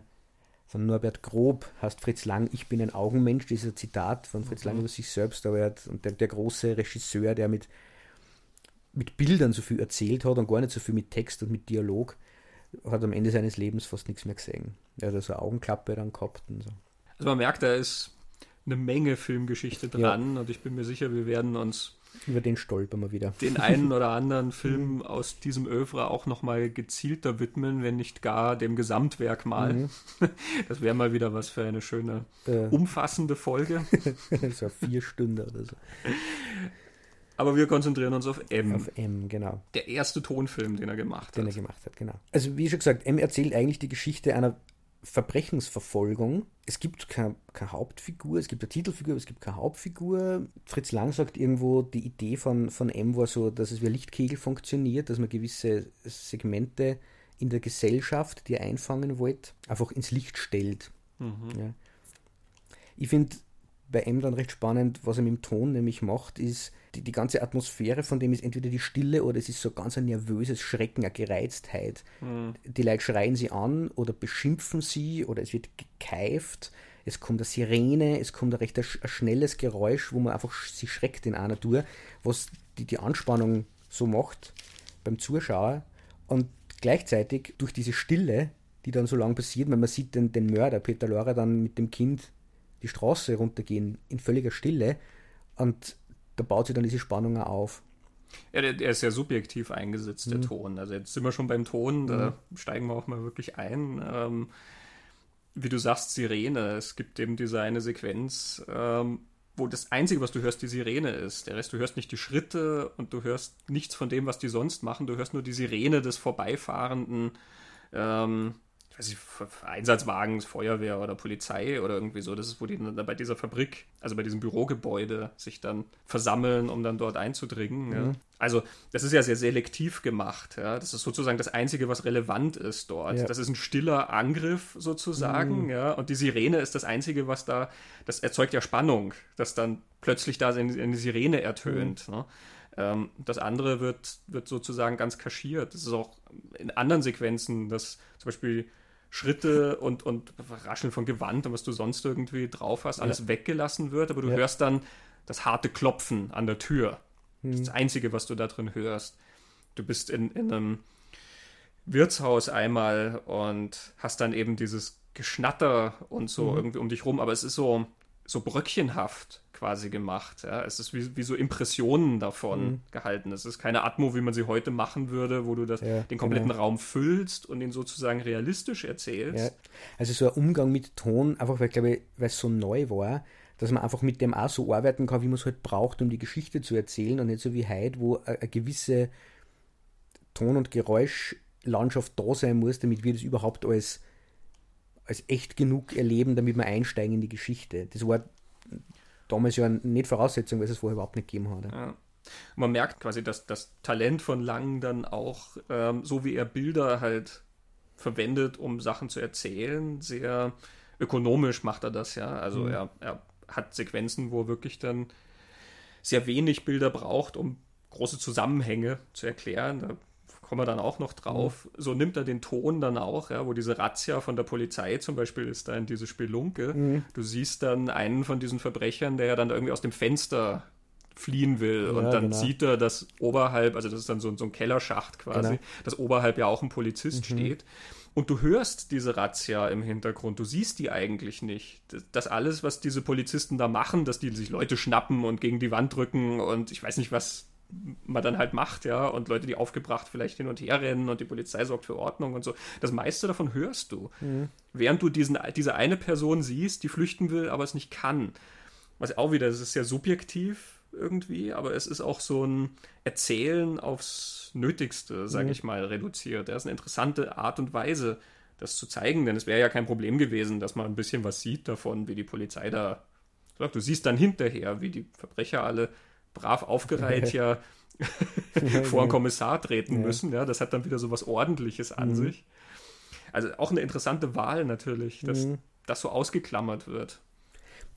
von Norbert Grob heißt Fritz Lang, ich bin ein Augenmensch. Das ist ein Zitat von Fritz mhm. Lang über sich selbst, aber er hat, und der, der große Regisseur, der mit mit Bildern so viel erzählt hat und gar nicht so viel mit Text und mit Dialog, hat am Ende seines Lebens fast nichts mehr gesehen. Er hat also eine Augenklappe dann gehabt und so. Also man merkt, da ist eine Menge Filmgeschichte dran ja. und ich bin mir sicher, wir werden uns über den stolpern wir wieder. Den einen oder anderen Film mhm. aus diesem Övre auch nochmal gezielter widmen, wenn nicht gar dem Gesamtwerk mal. Mhm. Das wäre mal wieder was für eine schöne, äh. umfassende Folge. so vier Stunden oder so. Aber wir konzentrieren uns auf M. Auf M, genau. Der erste Tonfilm, den er gemacht den hat. Den er gemacht hat, genau. Also wie schon gesagt, M erzählt eigentlich die Geschichte einer Verbrechensverfolgung. Es gibt keine, keine, Hauptfigur, es gibt eine Titelfigur, aber es gibt keine Hauptfigur. Fritz Lang sagt irgendwo, die Idee von, von M war so, dass es wie ein Lichtkegel funktioniert, dass man gewisse Segmente in der Gesellschaft, die er einfangen wollte, einfach ins Licht stellt. Mhm. Ja. Ich finde, bei M dann recht spannend, was er mit dem Ton nämlich macht, ist, die, die ganze Atmosphäre von dem ist entweder die Stille oder es ist so ganz ein nervöses Schrecken, eine Gereiztheit. Mhm. Die Leute schreien sie an oder beschimpfen sie oder es wird gekeift. Es kommt eine Sirene, es kommt ein recht ein, ein schnelles Geräusch, wo man einfach sich schreckt in einer Tour, was die, die Anspannung so macht beim Zuschauer. Und gleichzeitig durch diese Stille, die dann so lang passiert, wenn man sieht den, den Mörder, Peter Lorre, dann mit dem Kind die Straße runtergehen in völliger Stille und da baut sich dann diese Spannung auf. Ja, der, der ist ja subjektiv eingesetzt, mhm. der Ton. Also jetzt sind wir schon beim Ton, da mhm. steigen wir auch mal wirklich ein. Ähm, wie du sagst, Sirene. Es gibt eben diese eine Sequenz, ähm, wo das Einzige, was du hörst, die Sirene ist. Der Rest, du hörst nicht die Schritte und du hörst nichts von dem, was die sonst machen. Du hörst nur die Sirene des vorbeifahrenden ähm, weiß ich, Einsatzwagens, Feuerwehr oder Polizei oder irgendwie so. Das ist, wo die dann bei dieser Fabrik, also bei diesem Bürogebäude, sich dann versammeln, um dann dort einzudringen. Mhm. Ja. Also, das ist ja sehr selektiv gemacht. Ja. Das ist sozusagen das Einzige, was relevant ist dort. Ja. Das ist ein stiller Angriff sozusagen. Mhm. Ja. Und die Sirene ist das Einzige, was da, das erzeugt ja Spannung, dass dann plötzlich da eine Sirene ertönt. Mhm. Ne? Ähm, das andere wird, wird sozusagen ganz kaschiert. Das ist auch in anderen Sequenzen, dass zum Beispiel Schritte und, und Rascheln von Gewand und was du sonst irgendwie drauf hast, alles ja. weggelassen wird, aber du ja. hörst dann das harte Klopfen an der Tür. Das ist das mhm. Einzige, was du da drin hörst. Du bist in, in einem Wirtshaus einmal und hast dann eben dieses Geschnatter und so mhm. irgendwie um dich rum, aber es ist so, so bröckchenhaft quasi gemacht. Ja. Es ist wie, wie so Impressionen davon mhm. gehalten. Es ist keine Atmo, wie man sie heute machen würde, wo du das, ja, den kompletten genau. Raum füllst und ihn sozusagen realistisch erzählst. Ja. Also so ein Umgang mit Ton, einfach weil, glaube ich, weil es so neu war, dass man einfach mit dem auch so arbeiten kann, wie man es halt braucht, um die Geschichte zu erzählen und nicht so wie heute, wo eine, gewisse Ton- und Geräuschlandschaft da sein muss, damit wir das überhaupt als als echt genug erleben, damit wir einsteigen in die Geschichte. Das war damals ja nicht Voraussetzung, weil es vorher überhaupt nicht gegeben hat. Ja. Man merkt quasi, dass das Talent von Lang dann auch, ähm, so wie er Bilder halt verwendet, um Sachen zu erzählen, sehr ökonomisch macht er das ja. Also mhm. er, er hat Sequenzen, wo er wirklich dann sehr wenig Bilder braucht, um große Zusammenhänge zu erklären. Da kommen wir dann auch noch drauf. Mhm. So nimmt er den Ton dann auch, ja, wo diese Razzia von der Polizei zum Beispiel ist da in diese Spelunke. Mhm. Du siehst dann einen von diesen Verbrechern, der ja dann irgendwie aus dem Fenster fliehen will ja, und dann genau. sieht er, dass oberhalb, also das ist dann so, so ein Kellerschacht quasi, genau. dass oberhalb ja auch ein Polizist mhm. steht. Und du hörst diese Razzia im Hintergrund, du siehst die eigentlich nicht. Das alles, was diese Polizisten da machen, dass die sich Leute schnappen und gegen die Wand drücken und ich weiß nicht, was man dann halt macht, ja, und Leute, die aufgebracht vielleicht hin und her rennen und die Polizei sorgt für Ordnung und so. Das meiste davon hörst du. Mhm. Während du diesen, diese eine Person siehst, die flüchten will, aber es nicht kann. Was auch wieder, das ist sehr subjektiv irgendwie, aber es ist auch so ein Erzählen aufs Nötigste, sage mhm. ich mal, reduziert. Das ist eine interessante Art und Weise, das zu zeigen, denn es wäre ja kein Problem gewesen, dass man ein bisschen was sieht davon, wie die Polizei da Du siehst dann hinterher, wie die Verbrecher alle brav aufgereiht ja vor einen Kommissar treten müssen. Ja, das hat dann wieder so was Ordentliches an mhm. sich. Also auch eine interessante Wahl natürlich, dass mhm. das so ausgeklammert wird.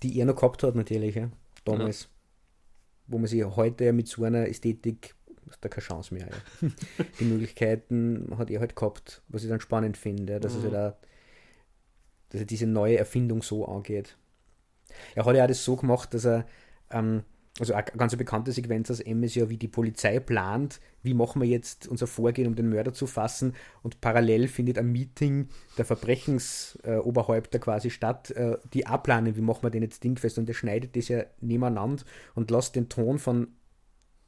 Die er noch gehabt hat natürlich, ja, damals. Ja. Wo man sich heute mit so einer Ästhetik da keine Chance mehr. Ja. Die Möglichkeiten hat er halt gehabt, was ich dann spannend finde, dass, mhm. er da, dass er diese neue Erfindung so angeht. Er hat ja auch das so gemacht, dass er ähm, also eine ganz bekannte Sequenz aus M ist ja, wie die Polizei plant, wie machen wir jetzt unser Vorgehen, um den Mörder zu fassen. Und parallel findet ein Meeting der Verbrechensoberhäupter quasi statt, äh, die abplanen, wie machen wir den jetzt dingfest. Und er schneidet das ja nebeneinander und lässt den Ton von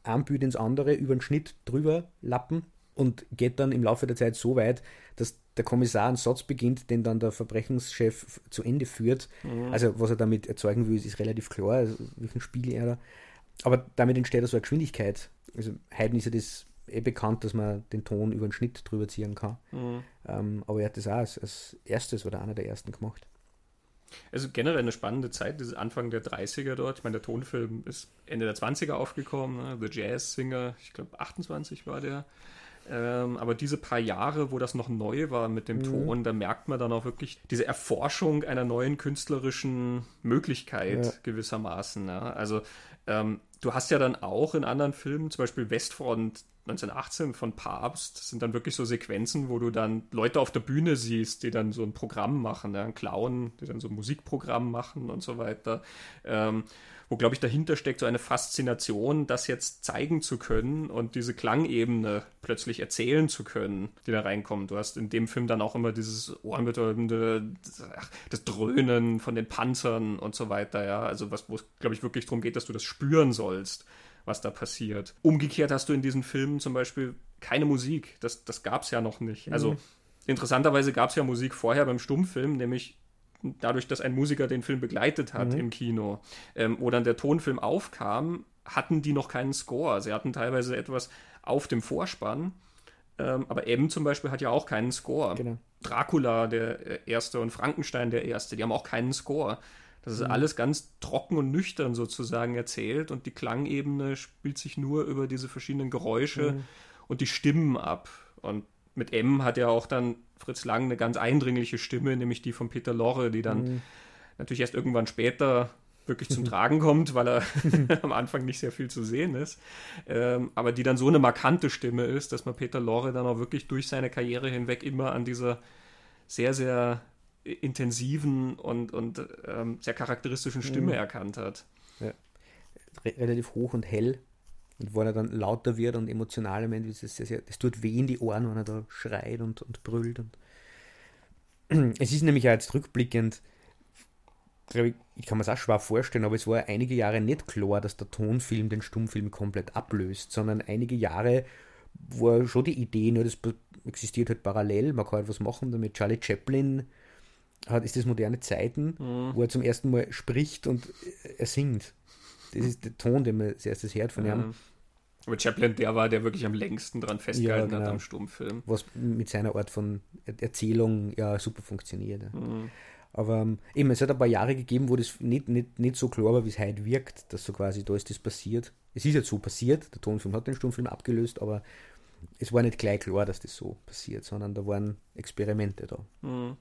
einem Bild ins andere über den Schnitt drüber lappen und geht dann im Laufe der Zeit so weit, dass der Kommissar einen Satz beginnt, den dann der Verbrechenschef zu Ende führt. Mhm. Also was er damit erzeugen will, ist relativ klar, also welchen Spiegel er da. Aber damit entsteht so eine Geschwindigkeit. Also heute ist ja das eh bekannt, dass man den Ton über den Schnitt drüber ziehen kann. Mhm. Ähm, aber er hat das auch als, als erstes oder einer der ersten gemacht. Also generell eine spannende Zeit, dieses Anfang der 30er dort. Ich meine, der Tonfilm ist Ende der 20er aufgekommen, ne? The Jazz Singer, ich glaube 28 war der. Ähm, aber diese paar Jahre, wo das noch neu war mit dem mhm. Ton, da merkt man dann auch wirklich diese Erforschung einer neuen künstlerischen Möglichkeit ja. gewissermaßen. Ja? Also ähm, du hast ja dann auch in anderen Filmen, zum Beispiel Westfront 1918 von Papst, sind dann wirklich so Sequenzen, wo du dann Leute auf der Bühne siehst, die dann so ein Programm machen, ja, ein Clown, die dann so ein Musikprogramm machen und so weiter. Ähm, wo, glaube ich, dahinter steckt so eine Faszination, das jetzt zeigen zu können und diese Klangebene plötzlich erzählen zu können, die da reinkommt. Du hast in dem Film dann auch immer dieses ohrenbetäubende, das Dröhnen von den Panzern und so weiter, ja. Also was, wo es, glaube ich, wirklich darum geht, dass du das spüren sollst, was da passiert. Umgekehrt hast du in diesen Filmen zum Beispiel keine Musik. Das, das gab es ja noch nicht. Also mhm. interessanterweise gab es ja Musik vorher beim Stummfilm, nämlich dadurch, dass ein Musiker den Film begleitet hat mhm. im Kino, ähm, wo dann der Tonfilm aufkam, hatten die noch keinen Score. Sie hatten teilweise etwas auf dem Vorspann, ähm, aber M zum Beispiel hat ja auch keinen Score. Genau. Dracula der äh, erste und Frankenstein der erste, die haben auch keinen Score. Das ist mhm. alles ganz trocken und nüchtern sozusagen erzählt und die Klangebene spielt sich nur über diese verschiedenen Geräusche mhm. und die Stimmen ab. Und mit M hat ja auch dann Fritz Lang eine ganz eindringliche Stimme, nämlich die von Peter Lorre, die dann mhm. natürlich erst irgendwann später wirklich zum Tragen kommt, weil er am Anfang nicht sehr viel zu sehen ist. Ähm, aber die dann so eine markante Stimme ist, dass man Peter Lorre dann auch wirklich durch seine Karriere hinweg immer an dieser sehr, sehr intensiven und, und ähm, sehr charakteristischen Stimme mhm. erkannt hat. Ja. Relativ hoch und hell und wenn er dann lauter wird und emotionaler wird, das, das, das tut weh in die Ohren, wenn er da schreit und, und brüllt. Und es ist nämlich auch jetzt rückblickend, glaube ich, ich kann mir es auch schwer vorstellen, aber es war einige Jahre nicht klar, dass der Tonfilm den Stummfilm komplett ablöst, sondern einige Jahre war schon die Idee, nur das existiert halt parallel, man kann halt was machen damit. Charlie Chaplin hat, ist das moderne Zeiten, mhm. wo er zum ersten Mal spricht und er singt. Das ist der Ton, den man als erstes hört von ihm. Aber Chaplin, der war, der wirklich am längsten dran festgehalten ja, genau. hat am Stummfilm. Was mit seiner Art von Erzählung ja super funktioniert. Mhm. Aber ähm, eben, es hat ein paar Jahre gegeben, wo das nicht, nicht, nicht so klar war, wie es heute wirkt, dass so quasi, da ist das passiert. Es ist jetzt so passiert, der Tonfilm hat den Stummfilm abgelöst, aber es war nicht gleich klar, dass das so passiert, sondern da waren Experimente da. Mhm.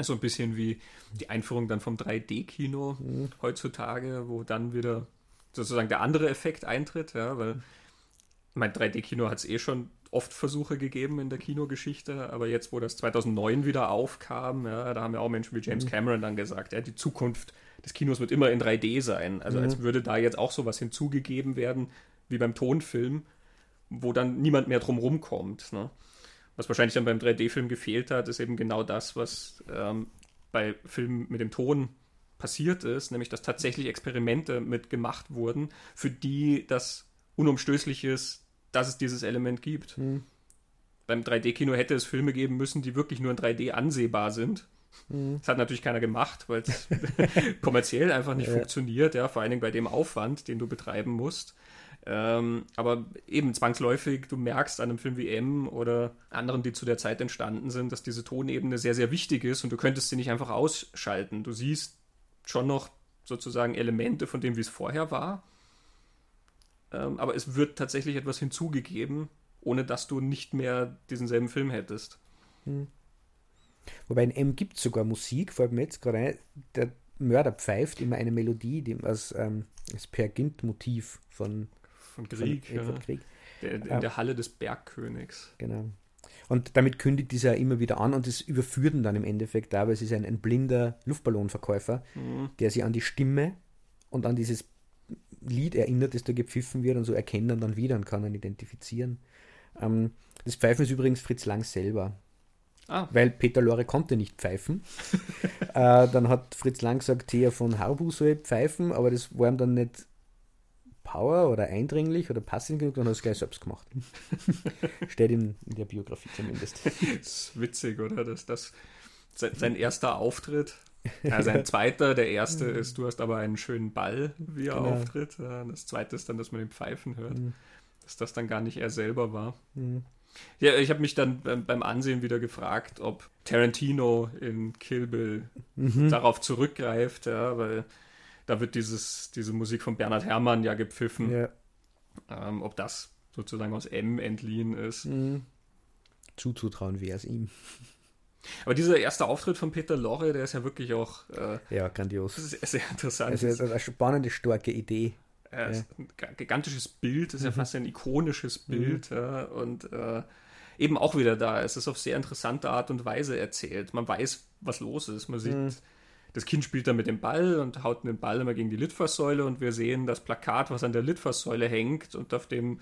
So ein bisschen wie die Einführung dann vom 3D-Kino mhm. heutzutage, wo dann wieder sozusagen der andere Effekt eintritt, ja, weil mein 3D-Kino hat es eh schon oft Versuche gegeben in der Kinogeschichte, aber jetzt, wo das 2009 wieder aufkam, ja, da haben ja auch Menschen wie James mhm. Cameron dann gesagt, ja, die Zukunft des Kinos wird immer in 3D sein. Also mhm. als würde da jetzt auch sowas hinzugegeben werden, wie beim Tonfilm, wo dann niemand mehr drum rumkommt. Ne? Was wahrscheinlich dann beim 3D-Film gefehlt hat, ist eben genau das, was ähm, bei Filmen mit dem Ton passiert ist, nämlich dass tatsächlich Experimente mitgemacht wurden, für die das unumstößlich ist, dass es dieses Element gibt. Hm. Beim 3D-Kino hätte es Filme geben müssen, die wirklich nur in 3D ansehbar sind. Hm. Das hat natürlich keiner gemacht, weil es kommerziell einfach nicht ja. funktioniert, ja, vor allen Dingen bei dem Aufwand, den du betreiben musst. Ähm, aber eben zwangsläufig, du merkst an einem Film wie M oder anderen, die zu der Zeit entstanden sind, dass diese Tonebene sehr, sehr wichtig ist und du könntest sie nicht einfach ausschalten. Du siehst schon noch sozusagen Elemente von dem, wie es vorher war. Ähm, aber es wird tatsächlich etwas hinzugegeben, ohne dass du nicht mehr diesen selben Film hättest. Hm. Wobei in M gibt es sogar Musik, fällt mir jetzt gerade ein, der Mörder pfeift immer eine Melodie, die als, ähm, als Per Gint-Motiv von, von Krieg. Von, äh, von Krieg. Der, in ähm, der Halle des Bergkönigs. Genau. Und damit kündigt dieser immer wieder an und es überführt ihn dann im Endeffekt da, weil es ist ein, ein blinder Luftballonverkäufer, mhm. der sich an die Stimme und an dieses Lied erinnert, das da gepfiffen wird und so erkennt er dann wieder und kann ihn identifizieren. Ähm, das Pfeifen ist übrigens Fritz Lang selber. Ah. Weil Peter Lorre konnte nicht pfeifen. äh, dann hat Fritz Lang gesagt, Thea von Harbu soll pfeifen, aber das war ihm dann nicht Power oder eindringlich oder passend genug, dann hat er es gleich selbst gemacht. Steht in, in, der Biografie zumindest. Das ist witzig, oder? Dass das sein erster Auftritt, ja, sein zweiter, der erste ist, du hast aber einen schönen Ball, wie er genau. auftritt. Das zweite ist dann, dass man den Pfeifen hört. Mhm. Dass das dann gar nicht er selber war. Mhm. Ja, ich habe mich dann beim Ansehen wieder gefragt, ob Tarantino in Kill Bill mhm. darauf zurückgreift, ja, weil da wird dieses, diese Musik von Bernhard Herrmann ja gepfiffen. Ja. Ähm, ob das sozusagen aus M entliehen ist. Mhm. Zuzutrauen wäre es ihm. Aber dieser erste Auftritt von Peter Lorre, der ist ja wirklich auch. Äh, ja, grandios. Das ist sehr interessant. Das ist eine spannende, starke Idee. Ja, ja. Ein gigantisches Bild, ist mhm. ja fast ein ikonisches mhm. Bild. Mhm. Ja, und äh, eben auch wieder da. Es ist auf sehr interessante Art und Weise erzählt. Man weiß, was los ist. Man sieht. Das Kind spielt dann mit dem Ball und haut den Ball immer gegen die Litfaßsäule und wir sehen das Plakat, was an der Litfaßsäule hängt und auf dem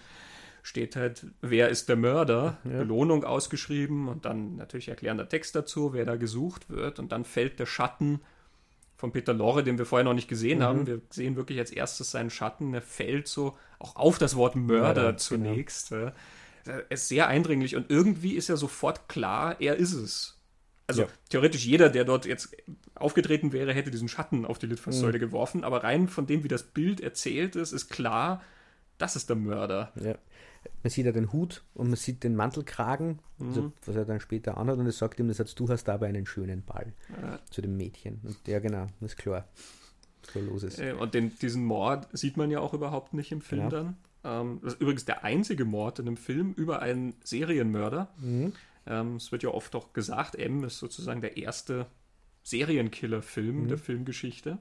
steht halt, wer ist der Mörder, ja. Belohnung ausgeschrieben und dann natürlich erklärender Text dazu, wer da gesucht wird und dann fällt der Schatten von Peter Lorre, den wir vorher noch nicht gesehen mhm. haben. Wir sehen wirklich als erstes seinen Schatten, der fällt so auch auf das Wort Mörder, Mörder zunächst. Genau. Er ist sehr eindringlich und irgendwie ist ja sofort klar, er ist es. Also ja. theoretisch jeder, der dort jetzt aufgetreten wäre, hätte diesen Schatten auf die Litfaßsäule mhm. geworfen, aber rein von dem, wie das Bild erzählt ist, ist klar, das ist der Mörder. Ja. Man sieht ja den Hut und man sieht den Mantelkragen, mhm. also, was er dann später anhat, und es sagt ihm, das heißt, du hast dabei einen schönen Ball ja. zu dem Mädchen. Und ja, genau, das ist klar. So los ist. Äh, und den, diesen Mord sieht man ja auch überhaupt nicht im Film genau. dann. Ähm, das ist übrigens der einzige Mord in einem Film über einen Serienmörder. Mhm. Ähm, es wird ja oft auch gesagt, M ist sozusagen der erste Serienkiller-Film mhm. der Filmgeschichte.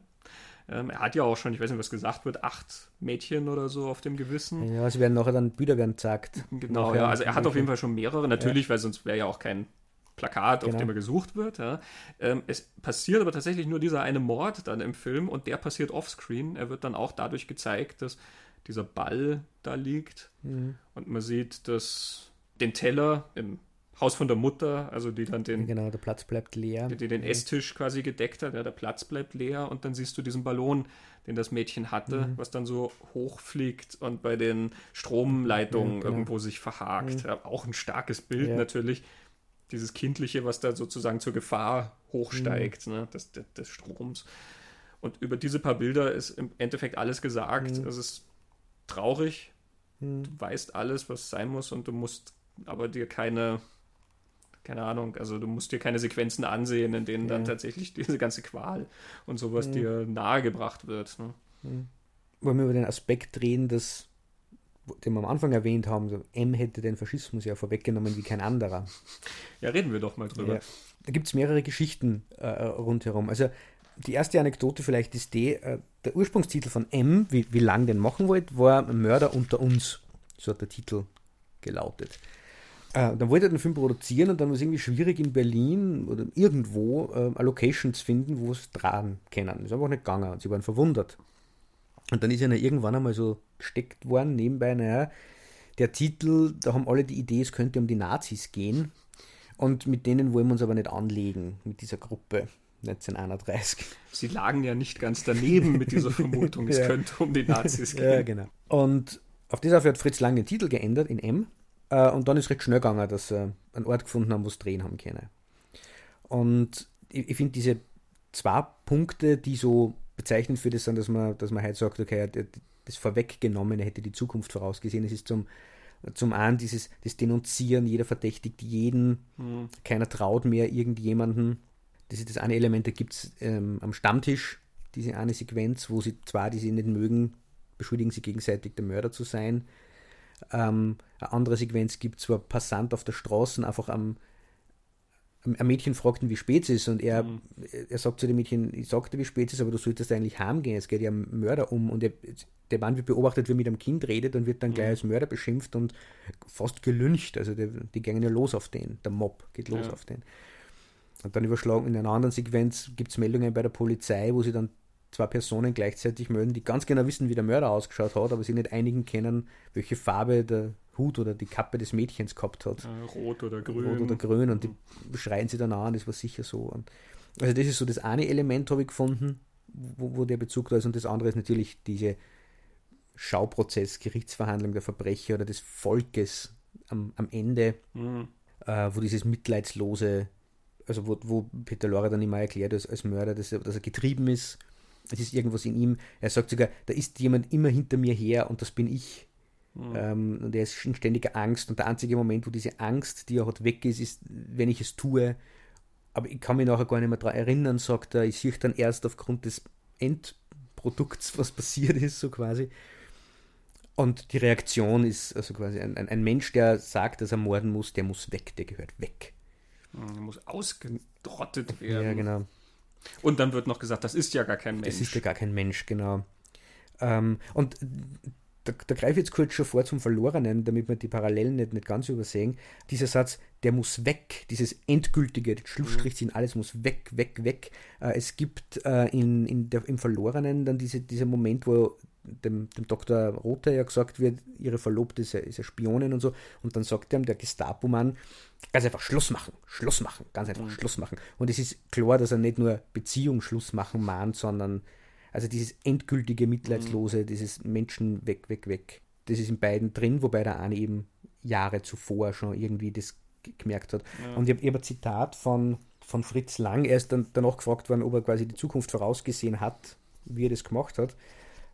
Ähm, er hat ja auch schon, ich weiß nicht, was gesagt wird, acht Mädchen oder so auf dem Gewissen. Ja, sie werden nachher dann Bilder werden gesagt. Genau, nachher ja, also er hat auf jeden Fall schon mehrere, natürlich, ja. weil sonst wäre ja auch kein Plakat, genau. auf dem er gesucht wird. Ja. Ähm, es passiert aber tatsächlich nur dieser eine Mord dann im Film und der passiert offscreen. Er wird dann auch dadurch gezeigt, dass dieser Ball da liegt mhm. und man sieht, dass den Teller im Haus von der Mutter, also die dann den. Genau, der Platz bleibt leer. Die, die den Esstisch quasi gedeckt hat, ja, der Platz bleibt leer und dann siehst du diesen Ballon, den das Mädchen hatte, mhm. was dann so hochfliegt und bei den Stromleitungen ja, genau. irgendwo sich verhakt. Mhm. Ja, auch ein starkes Bild ja. natürlich. Dieses Kindliche, was da sozusagen zur Gefahr hochsteigt, mhm. ne, des, des, des, Stroms. Und über diese paar Bilder ist im Endeffekt alles gesagt. Mhm. Es ist traurig. Mhm. Du weißt alles, was sein muss und du musst aber dir keine keine Ahnung, also du musst dir keine Sequenzen ansehen, in denen ja. dann tatsächlich diese ganze Qual und sowas mhm. dir nahegebracht wird. Ne? Mhm. Wollen wir über den Aspekt drehen, dass, den wir am Anfang erwähnt haben, so M hätte den Faschismus ja vorweggenommen wie kein anderer. Ja, reden wir doch mal drüber. Ja. Da gibt es mehrere Geschichten äh, rundherum. Also die erste Anekdote vielleicht ist die, äh, der Ursprungstitel von M, wie, wie lang den machen wollt, war Mörder unter uns. So hat der Titel gelautet. Äh, dann wollte er den Film produzieren und dann war es irgendwie schwierig in Berlin oder irgendwo äh, Locations finden, wo es dran können. Das ist einfach nicht gegangen und sie waren verwundert. Und dann ist er irgendwann einmal so gesteckt worden, nebenbei, naja, der Titel, da haben alle die Idee, es könnte um die Nazis gehen. Und mit denen wollen wir uns aber nicht anlegen, mit dieser Gruppe. 1931. Sie lagen ja nicht ganz daneben mit dieser Vermutung, es ja. könnte um die Nazis gehen. Ja, genau. Und auf dieser hat Fritz Lang den Titel geändert in M äh, und dann ist es recht schnell gegangen, dass sie einen Ort gefunden haben, wo sie drehen haben können. Und ich, ich finde diese zwei Punkte, die so bezeichnend für das sind, dass man, dass man halt sagt, okay, das Vorweggenommene hätte die Zukunft vorausgesehen. Es ist zum, zum einen dieses das Denunzieren, jeder verdächtigt jeden, mhm. keiner traut mehr irgendjemanden. Das ist das eine Element, da gibt es ähm, am Stammtisch diese eine Sequenz, wo sie zwar die sie nicht mögen, beschuldigen sie gegenseitig, der Mörder zu sein. Ähm, eine andere Sequenz gibt es, wo ein Passant auf der Straße einfach am, ein Mädchen fragt ihn, wie spät es ist, und er, mhm. er sagt zu dem Mädchen, ich sagte, wie spät es ist, aber du solltest eigentlich heimgehen, es geht ja um Mörder um. Und er, der Mann wird beobachtet, wie er mit einem Kind redet und wird dann mhm. gleich als Mörder beschimpft und fast gelüncht. Also die, die gehen ja los auf den, der Mob geht los ja. auf den. Und dann überschlagen, in einer anderen Sequenz gibt es Meldungen bei der Polizei, wo sie dann zwei Personen gleichzeitig melden, die ganz genau wissen, wie der Mörder ausgeschaut hat, aber sie nicht einigen können, welche Farbe der Hut oder die Kappe des Mädchens gehabt hat. Rot oder grün. Rot oder grün und die schreien sie dann an, das war sicher so. Also das ist so das eine Element, habe ich gefunden, wo, wo, der Bezug da ist und das andere ist natürlich diese Schauprozess, Gerichtsverhandlung der Verbrecher oder des Volkes am, am Ende, mhm. äh, wo dieses mitleidslose, also wo, wo Peter Lorre dann immer erklärt als, als Mörder, dass er, dass er getrieben ist, es ist irgendwas in ihm, er sagt sogar, da ist jemand immer hinter mir her und das bin ich. Mhm. Ähm, und er ist in ständiger Angst und der einzige Moment, wo diese Angst, die er hat, weg ist, ist, wenn ich es tue. Aber ich kann mich nachher gar nicht mehr daran erinnern, sagt er, ich sehe dann erst aufgrund des Endprodukts, was passiert ist, so quasi. Und die Reaktion ist also quasi ein, ein, ein, Mensch, der sagt, dass er morden muss, der muss weg, der gehört weg. Er muss ausgerottet werden. Ja, genau. Und dann wird noch gesagt, das ist ja gar kein Mensch. Das ist ja gar kein Mensch, genau. Ähm, und da, da greife ich jetzt kurz schon vor zum Verlorenen, damit wir die Parallelen nicht, nicht ganz übersehen. Dieser Satz, der muss weg, dieses endgültige, Schlussstrichziehen, mhm. alles muss weg, weg, weg. Äh, es gibt äh, in, in der, im Verlorenen dann diese, dieser Moment, wo dem, dem Dr. Rother ja gesagt wird, ihre Verlobte ist ja, ist ja Spionin und so. Und dann sagt ihm der Gestapo-Mann, ganz einfach Schluss machen, Schluss machen, ganz einfach mhm. Schluss machen. Und es ist klar, dass er nicht nur Beziehung Schluss machen mahnt, sondern also dieses endgültige, mitleidslose, mhm. dieses Menschen weg, weg, weg. Das ist in beiden drin, wobei der eine eben Jahre zuvor schon irgendwie das gemerkt hat. Ja. Und ich habe hab ein Zitat von, von Fritz Lang, er ist dann danach gefragt worden, ob er quasi die Zukunft vorausgesehen hat, wie er das gemacht hat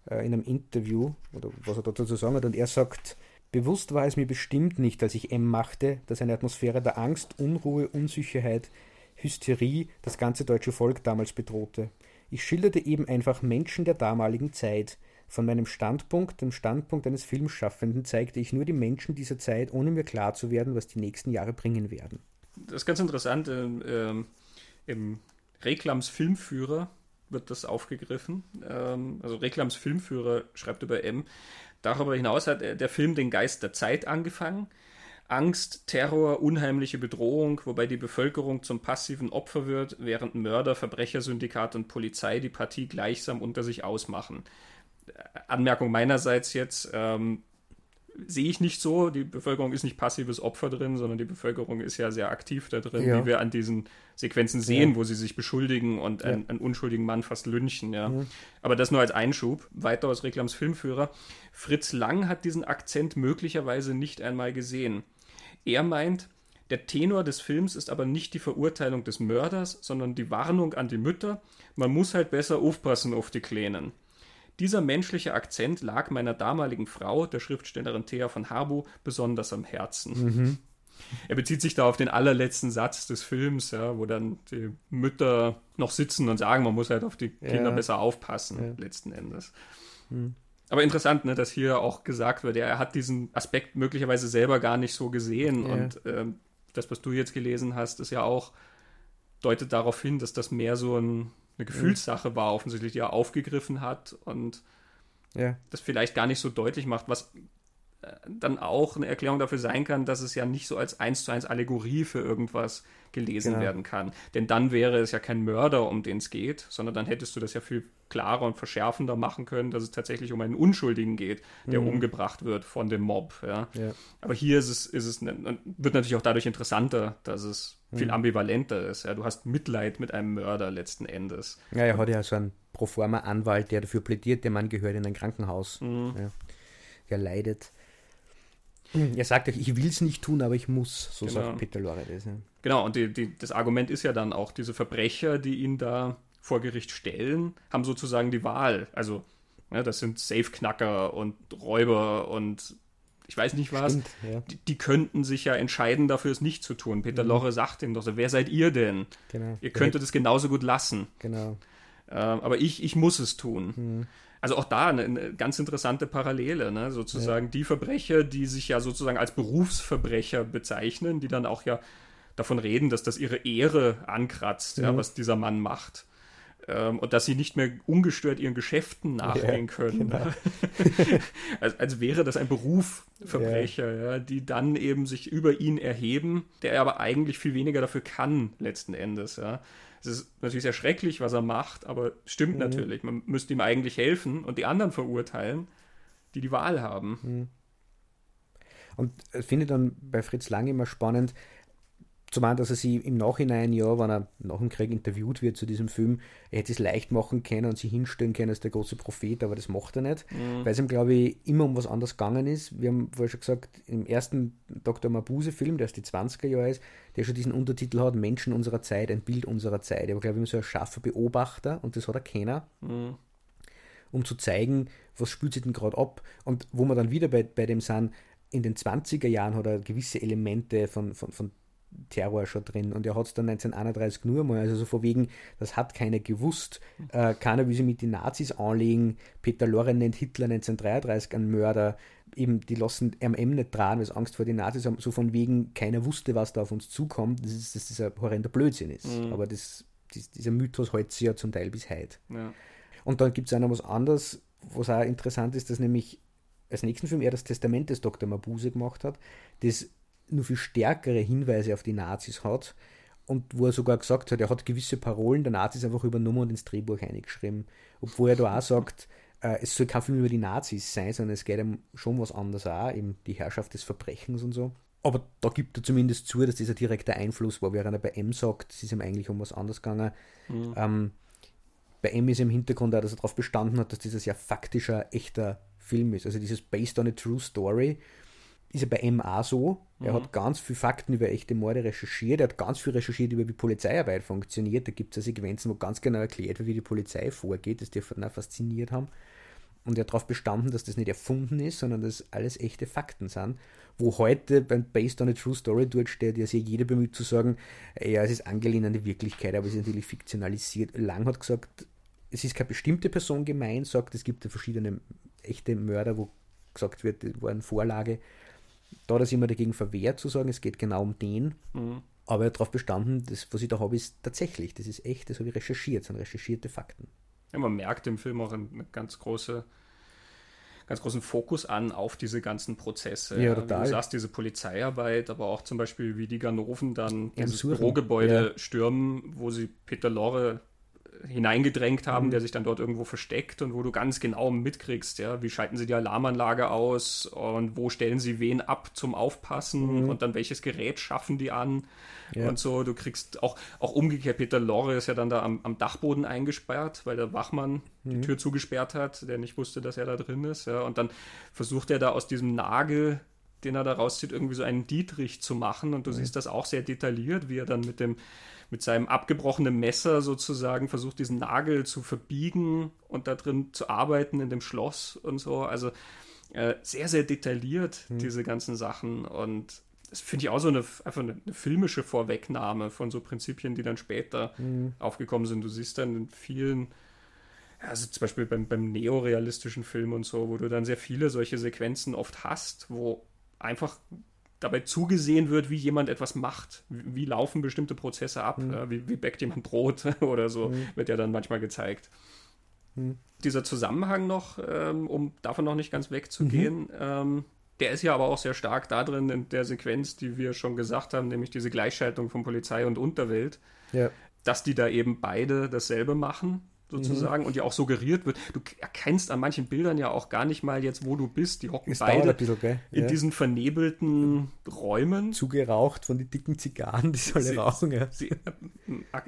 äh, in einem Interview, oder was er dazu zu sagen hat, und er sagt, bewusst war es mir bestimmt nicht, als ich M machte, dass eine Atmosphäre der Angst, Unruhe, Unsicherheit, Hysterie das ganze deutsche Volk damals bedrohte. Ich schilderte eben einfach Menschen der damaligen Zeit. Von meinem Standpunkt, dem Standpunkt eines Filmschaffenden, zeigte ich nur die Menschen dieser Zeit, ohne mir klar zu werden, was die nächsten Jahre bringen werden. Das ist ganz interessant. Äh, Im Reklams Filmführer wird das aufgegriffen. Ähm, also Reklams Filmführer schreibt über M. Darüber hinaus hat der Film den Geist der Zeit angefangen. Angst, Terror, unheimliche Bedrohung, wobei die Bevölkerung zum passiven Opfer wird, während Mörder, Verbrechersyndikat und Polizei die Partie gleichsam unter sich ausmachen. Anmerkung meinerseits jetzt, ähm, sehe ich nicht so. Die Bevölkerung ist nicht passives Opfer drin, sondern die Bevölkerung ist ja sehr aktiv da drin, ja. wie wir an diesen Sequenzen sehen, ja. wo sie sich beschuldigen und ja. einen, einen, unschuldigen Mann fast lynchen. Ja. Aber das nur als Einschub. Weiter aus Reklams Filmführer. Fritz Lang hat diesen Akzent möglicherweise nicht einmal gesehen. Er meint, der Tenor des Films ist aber nicht die Verurteilung des Mörders, sondern die Warnung an die Mütter. Man muss halt besser aufpassen auf die Kleinen. Dieser menschliche Akzent lag meiner damaligen Frau, der Schriftstellerin Thea von Harbu, besonders am Herzen. Mhm. Er bezieht sich da auf den allerletzten Satz des Films, ja, wo dann die Mütter noch sitzen und sagen, man muss halt auf die Kinder ja. besser aufpassen, ja. letzten Endes. Mhm. Aber interessant, ne, dass hier auch gesagt wird, er hat diesen Aspekt möglicherweise selber gar nicht so gesehen. Und ähm, das, was du jetzt gelesen hast, ist ja auch, deutet darauf hin, dass das mehr so ein eine Gefühlssache war, offensichtlich, die er aufgegriffen hat und ja. das vielleicht gar nicht so deutlich macht, was dann auch eine Erklärung dafür sein kann, dass es ja nicht so als eins zu eins Allegorie für irgendwas gelesen genau. werden kann. Denn dann wäre es ja kein Mörder, um den es geht, sondern dann hättest du das ja viel klarer und verschärfender machen können, dass es tatsächlich um einen Unschuldigen geht, der mhm. umgebracht wird von dem Mob. Ja. ja. Aber hier ist es, ist es ne, wird natürlich auch dadurch interessanter, dass es viel mhm. ambivalenter ist. Ja. Du hast Mitleid mit einem Mörder letzten Endes. Ja, er hat ja so einen Proforma-Anwalt, der dafür plädiert, der Mann gehört in ein Krankenhaus. Mhm. Ja. Er leidet. Er sagt euch, ich will es nicht tun, aber ich muss, so genau. sagt Peter Lorre das. Ja. Genau, und die, die, das Argument ist ja dann auch, diese Verbrecher, die ihn da vor Gericht stellen, haben sozusagen die Wahl. Also, ja, das sind Safe-Knacker und Räuber und ich weiß nicht was. Stimmt, ja. die, die, könnten sich ja entscheiden, dafür es nicht zu tun. Peter mhm. Lorre sagt ihm doch so, wer seid ihr denn? Genau. Ihr könntet es genauso gut lassen. Genau. Äh, aber ich, ich muss es tun. Mhm. Also auch da eine, eine, ganz interessante Parallele, ne? sozusagen ja. die Verbrecher, die sich ja sozusagen als Berufsverbrecher bezeichnen, die dann auch ja davon reden, dass das ihre Ehre ankratzt, mhm. ja, was dieser Mann macht. Ähm, und dass sie nicht mehr ungestört ihren Geschäften nachgehen ja, können. Genau. als, als, wäre das ein Berufsverbrecher, ja. ja. die dann eben sich über ihn erheben, der aber eigentlich viel weniger dafür kann, letzten Endes. Es ist natürlich sehr schrecklich, was er macht, aber stimmt mhm. natürlich. Man müsste ihm eigentlich helfen und die anderen verurteilen, die die Wahl haben. Mhm. Und ich finde dann bei Fritz Lang immer spannend, Zumal, dass er sie im Nachhinein, ja, wenn er nach dem Krieg interviewt wird zu diesem Film, er hätte es leicht machen können und sich hinstellen können als der große Prophet, aber das macht er nicht, mhm. weil es ihm, glaube ich, immer um was anderes gegangen ist. Wir haben vorher schon gesagt, im ersten Dr. Mabuse-Film, der aus die 20er Jahre ist, der schon diesen Untertitel hat, Menschen unserer Zeit, ein Bild unserer Zeit. Er war, glaube ich, immer so ein scharfer Beobachter und das hat er keiner. Mhm. Um zu zeigen, was spült sich denn gerade ab. Und wo wir dann wieder bei, bei dem sind, in den 20er Jahren hat er gewisse Elemente von, von, von Terror schon drin. Und er hat es dann 1931 nur mal, also so vor wegen, das hat keiner gewusst. Äh, keiner will sich mit den Nazis anlegen. Peter Loren nennt Hitler 1933 einen Mörder. Eben, die lassen MM nicht dran, weil sie Angst vor den Nazis haben. So von wegen, keiner wusste, was da auf uns zukommt. Das ist, dass das ein horrender Blödsinn ist. Mhm. Aber das, das, dieser Mythos hält sich ja zum Teil bis heute. Ja. Und dann gibt es auch noch was anderes, was auch interessant ist, dass nämlich als nächsten Film er das Testament des Dr. Mabuse gemacht hat, das nur viel stärkere Hinweise auf die Nazis hat und wo er sogar gesagt hat, er hat gewisse Parolen der Nazis einfach übernommen und ins Drehbuch eingeschrieben. Obwohl er da auch sagt, äh, es soll kein Film über die Nazis sein, sondern es geht ihm schon was anderes auch, eben die Herrschaft des Verbrechens und so. Aber da gibt er zumindest zu, dass dieser direkte Einfluss war, während er bei M sagt, es ist ihm eigentlich um was anderes gegangen. Mhm. Ähm, bei M ist im Hintergrund auch, dass er darauf bestanden hat, dass dieses ja faktischer, echter Film ist. Also dieses Based on a True Story ist ja bei MA so. Er mhm. hat ganz viele Fakten über echte Morde recherchiert. Er hat ganz viel recherchiert über wie Polizeiarbeit funktioniert. Da gibt es ja Sequenzen, wo ganz genau erklärt wird, wie die Polizei vorgeht. Das dürfte ihn auch fasziniert haben. Und er hat darauf bestanden, dass das nicht erfunden ist, sondern dass alles echte Fakten sind. Wo heute beim Based on a True Story dort steht, ja sich jeder bemüht zu sagen, ja, es ist angelehnt an die Wirklichkeit, aber es ist natürlich fiktionalisiert. Lang hat gesagt, es ist keine bestimmte Person gemeint, sagt, es gibt ja verschiedene echte Mörder, wo gesagt wird, das war eine Vorlage da hat er sich immer dagegen verwehrt zu sagen, es geht genau um den. Mhm. Aber er hat darauf bestanden, das, was ich da habe, ist tatsächlich, das ist echt, das habe ich recherchiert, das sind recherchierte Fakten. Ja, man merkt im Film auch eine ganz große, ganz großen Fokus an auf diese ganzen Prozesse. Ja, total. Wie du sagst, diese Polizeiarbeit, aber auch zum Beispiel, wie die Ganoven dann dieses Suchen. Bürogebäude ja. stürmen, wo sie Peter Lorre hineingedrängt haben, mhm. der sich dann dort irgendwo versteckt und wo du ganz genau mitkriegst, ja, wie schalten sie die Alarmanlage aus und wo stellen sie wen ab zum Aufpassen mhm. und dann welches Gerät schaffen die an ja. und so. Du kriegst auch, auch umgekehrt, Peter Lorre ist ja dann da am, am Dachboden eingesperrt, weil der Wachmann mhm. die Tür zugesperrt hat, der nicht wusste, dass er da drin ist, ja, und dann versucht er da aus diesem Nagel den er da rauszieht, irgendwie so einen Dietrich zu machen. Und du mhm. siehst das auch sehr detailliert, wie er dann mit dem mit seinem abgebrochenen Messer sozusagen versucht, diesen Nagel zu verbiegen und da drin zu arbeiten in dem Schloss und so. Also äh, sehr, sehr detailliert, mhm. diese ganzen Sachen. Und das finde ich auch so eine, einfach eine, eine, filmische Vorwegnahme von so Prinzipien, die dann später mhm. aufgekommen sind. Du siehst dann in vielen, also zum Beispiel beim, beim neorealistischen Film und so, wo du dann sehr viele solche Sequenzen oft hast, wo einfach dabei zugesehen wird, wie jemand etwas macht. Wie, wie laufen bestimmte Prozesse ab? Mhm. wie, wie backt jemand Brot oder so, mhm. wird ja dann manchmal gezeigt. Mhm. Dieser Zusammenhang noch, ähm, um davon noch nicht ganz wegzugehen, mhm. ähm, der ist ja aber auch sehr stark da drin in der Sequenz, die wir schon gesagt haben, nämlich diese Gleichschaltung von Polizei und Unterwelt. Ja. Dass die da eben beide dasselbe machen sozusagen mhm. und ja auch suggeriert wird. Du erkennst an manchen Bildern ja auch gar nicht mal jetzt, wo du bist. Die hocken es beide bisschen, okay? in ja. diesen vernebelten Räumen. Zugeraucht von den dicken Zigarren, die sie alle rauchen. Ja. Sie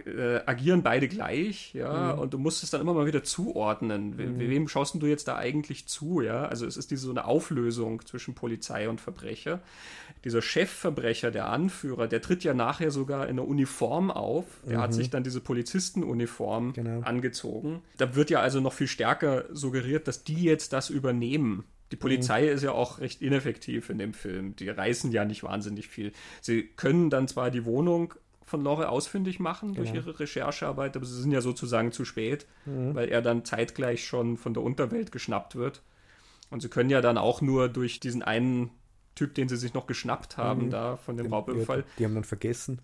äh, agieren beide gleich, ja, mhm. und du musst es dann immer mal wieder zuordnen. We mhm. Wem schaust du jetzt da eigentlich zu, ja? Also es ist diese so eine Auflösung zwischen Polizei und Verbrecher. Dieser Chefverbrecher, der Anführer, der tritt ja nachher sogar in der Uniform auf. Der hat mhm. sich dann diese Polizistenuniform genau. angezogen gezogen. Da wird ja also noch viel stärker suggeriert, dass die jetzt das übernehmen. Die Polizei mhm. ist ja auch recht ineffektiv in dem Film. Die reißen ja nicht wahnsinnig viel. Sie können dann zwar die Wohnung von Lore ausfindig machen durch genau. ihre Recherchearbeit, aber sie sind ja sozusagen zu spät, mhm. weil er dann zeitgleich schon von der Unterwelt geschnappt wird. Und sie können ja dann auch nur durch diesen einen Typ, den sie sich noch geschnappt haben, mhm. da von dem Raubüberfall. Ja, die haben dann vergessen.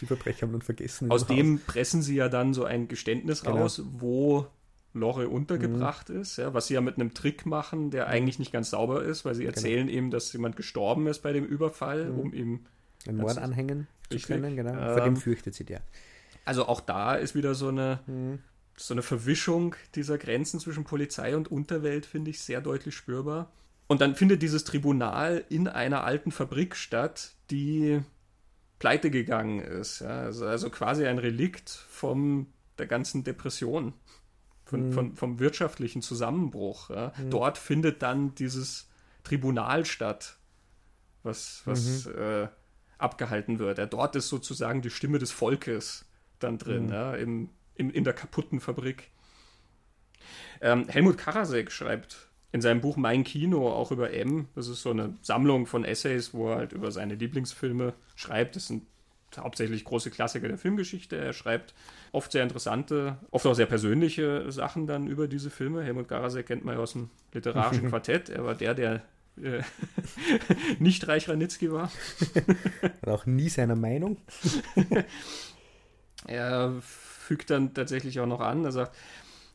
Die Verbrecher haben dann vergessen. Aus dem Haus. pressen sie ja dann so ein Geständnis genau. raus, wo Lore untergebracht mhm. ist, ja, was sie ja mit einem Trick machen, der eigentlich nicht ganz sauber ist, weil sie genau. erzählen genau. ihm, dass jemand gestorben ist bei dem Überfall, mhm. um ihm einen Mord anhängen zu können, genau. Ähm, Vor dem fürchtet sie der. Also auch da ist wieder so eine, mhm. so eine Verwischung dieser Grenzen zwischen Polizei und Unterwelt, finde ich, sehr deutlich spürbar. Und dann findet dieses Tribunal in einer alten Fabrik statt, die pleite gegangen ist. Ja, also, also quasi ein Relikt von der ganzen Depression von, mhm. von, vom wirtschaftlichen Zusammenbruch. Ja. Mhm. Dort findet dann dieses Tribunal statt, was, was mhm. äh, abgehalten wird. Ja. Dort ist sozusagen die Stimme des Volkes dann drin, mhm. ja, im, im, in der kaputten Fabrik. Ähm, Helmut Karasek schreibt in seinem Buch Mein Kino auch über M. Das ist so eine Sammlung von Essays, wo er halt über seine Lieblingsfilme schreibt. Das sind hauptsächlich große Klassiker der Filmgeschichte. Er schreibt oft sehr interessante, oft auch sehr persönliche Sachen dann über diese Filme. Helmut Garasek kennt man ja aus dem literarischen Quartett. Er war der, der äh, nicht Reich Ranitzky war. Hat auch nie seiner Meinung. er fügt dann tatsächlich auch noch an, er sagt,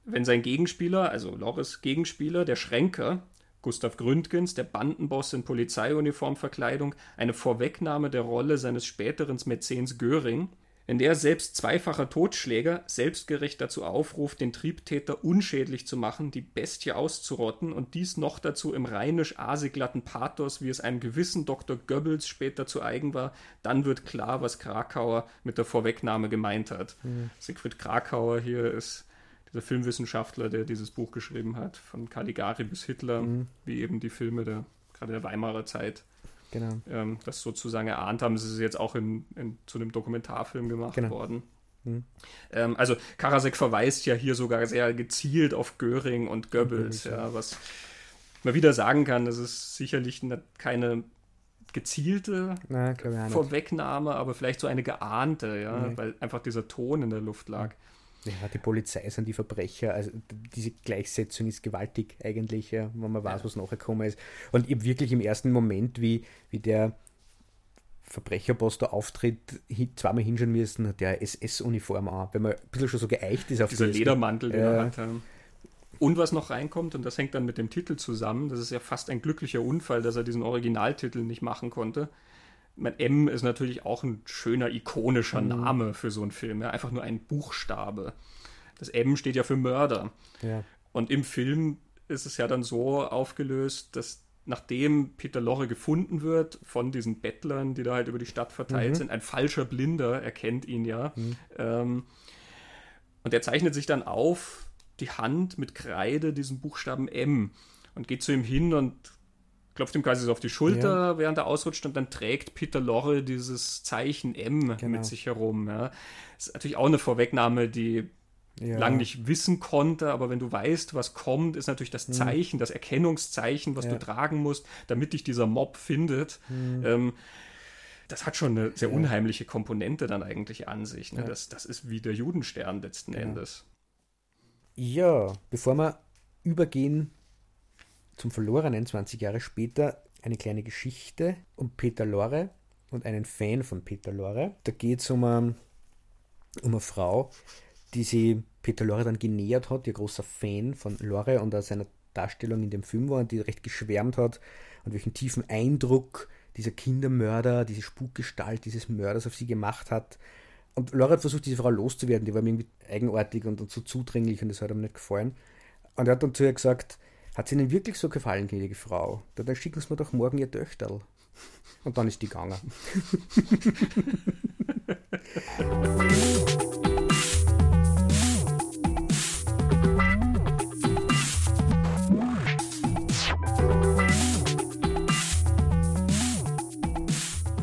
wenn sein Gegenspieler, also Loris Gegenspieler, der Schränker, Gustav Gründgens, der Bandenboss in Polizeiuniformverkleidung, eine Vorwegnahme der Rolle seines späteren Mäzens Göring, in der selbst zweifacher Totschläger selbstgerecht dazu aufruft, den Triebtäter unschädlich zu machen, die Bestie auszurotten und dies noch dazu im rheinisch asiglatten Pathos, wie es einem gewissen Dr. Goebbels später zu eigen war, dann wird klar, was Krakauer mit der Vorwegnahme gemeint hat. Mhm. Siegfried Krakauer hier ist der Filmwissenschaftler, der dieses Buch geschrieben hat, von Caligari bis Hitler, mhm. wie eben die Filme der, gerade der Weimarer Zeit, genau. ähm, das sozusagen erahnt haben. Es ist jetzt auch in, in, zu einem Dokumentarfilm gemacht genau. worden. Mhm. Ähm, also Karasek verweist ja hier sogar sehr gezielt auf Göring und Goebbels, ja, was man wieder sagen kann, das ist sicherlich keine gezielte Na, Vorwegnahme, aber vielleicht so eine geahnte, ja, nee. weil einfach dieser Ton in der Luft lag. Ja, die Polizei sind die Verbrecher. Also diese Gleichsetzung ist gewaltig eigentlich, ja, wenn man weiß, ja. was nachher gekommen ist. Und ich wirklich im ersten Moment, wie, wie der Verbrecherboss da auftritt, zweimal hinschauen müssen, hat der SS-Uniform an, wenn man ein bisschen schon so geeicht ist auf dieser Ledermantel, den er hat. Und was noch reinkommt, und das hängt dann mit dem Titel zusammen, das ist ja fast ein glücklicher Unfall, dass er diesen Originaltitel nicht machen konnte mein M ist natürlich auch ein schöner, ikonischer mhm. Name für so einen Film. Ja? Einfach nur ein Buchstabe. Das M steht ja für Mörder. Ja. Und im Film ist es ja dann so aufgelöst, dass nachdem Peter Lorre gefunden wird von diesen Bettlern, die da halt über die Stadt verteilt mhm. sind, ein falscher Blinder erkennt ihn ja. Mhm. Ähm, und er zeichnet sich dann auf die Hand mit Kreide diesen Buchstaben M und geht zu ihm hin und klopft ihm quasi so auf die Schulter, ja. während er ausrutscht und dann trägt Peter Lorre dieses Zeichen M genau. mit sich herum. Ja. Das ist natürlich auch eine Vorwegnahme, die ja. lang nicht wissen konnte, aber wenn du weißt, was kommt, ist natürlich das mhm. Zeichen, mhm. das Erkennungszeichen, was ja. du tragen musst, damit dich dieser Mob findet. Mhm. Ähm, das hat schon eine sehr unheimliche Komponente dann eigentlich an sich. Ne? Das, das ist wie der Judenstern letzten Endes. Ja, bevor wir übergehen zum Verlorenen 20 Jahre später eine kleine Geschichte um Peter Lorre und einen Fan von Peter Lorre. Da geht es um, um eine Frau, die sich Peter Lorre dann genähert hat, ihr großer Fan von Lorre und aus seiner Darstellung in dem Film war und die recht geschwärmt hat und welchen tiefen Eindruck dieser Kindermörder, diese Spukgestalt dieses Mörders auf sie gemacht hat. Und Laura hat versucht, diese Frau loszuwerden, die war mir irgendwie eigenartig und, und so zudringlich und das hat ihm nicht gefallen. Und er hat dann zu ihr gesagt, hat es Ihnen wirklich so gefallen, gnädige Frau? Dann schicken Sie mir doch morgen Ihr Töchterl. Und dann ist die gegangen.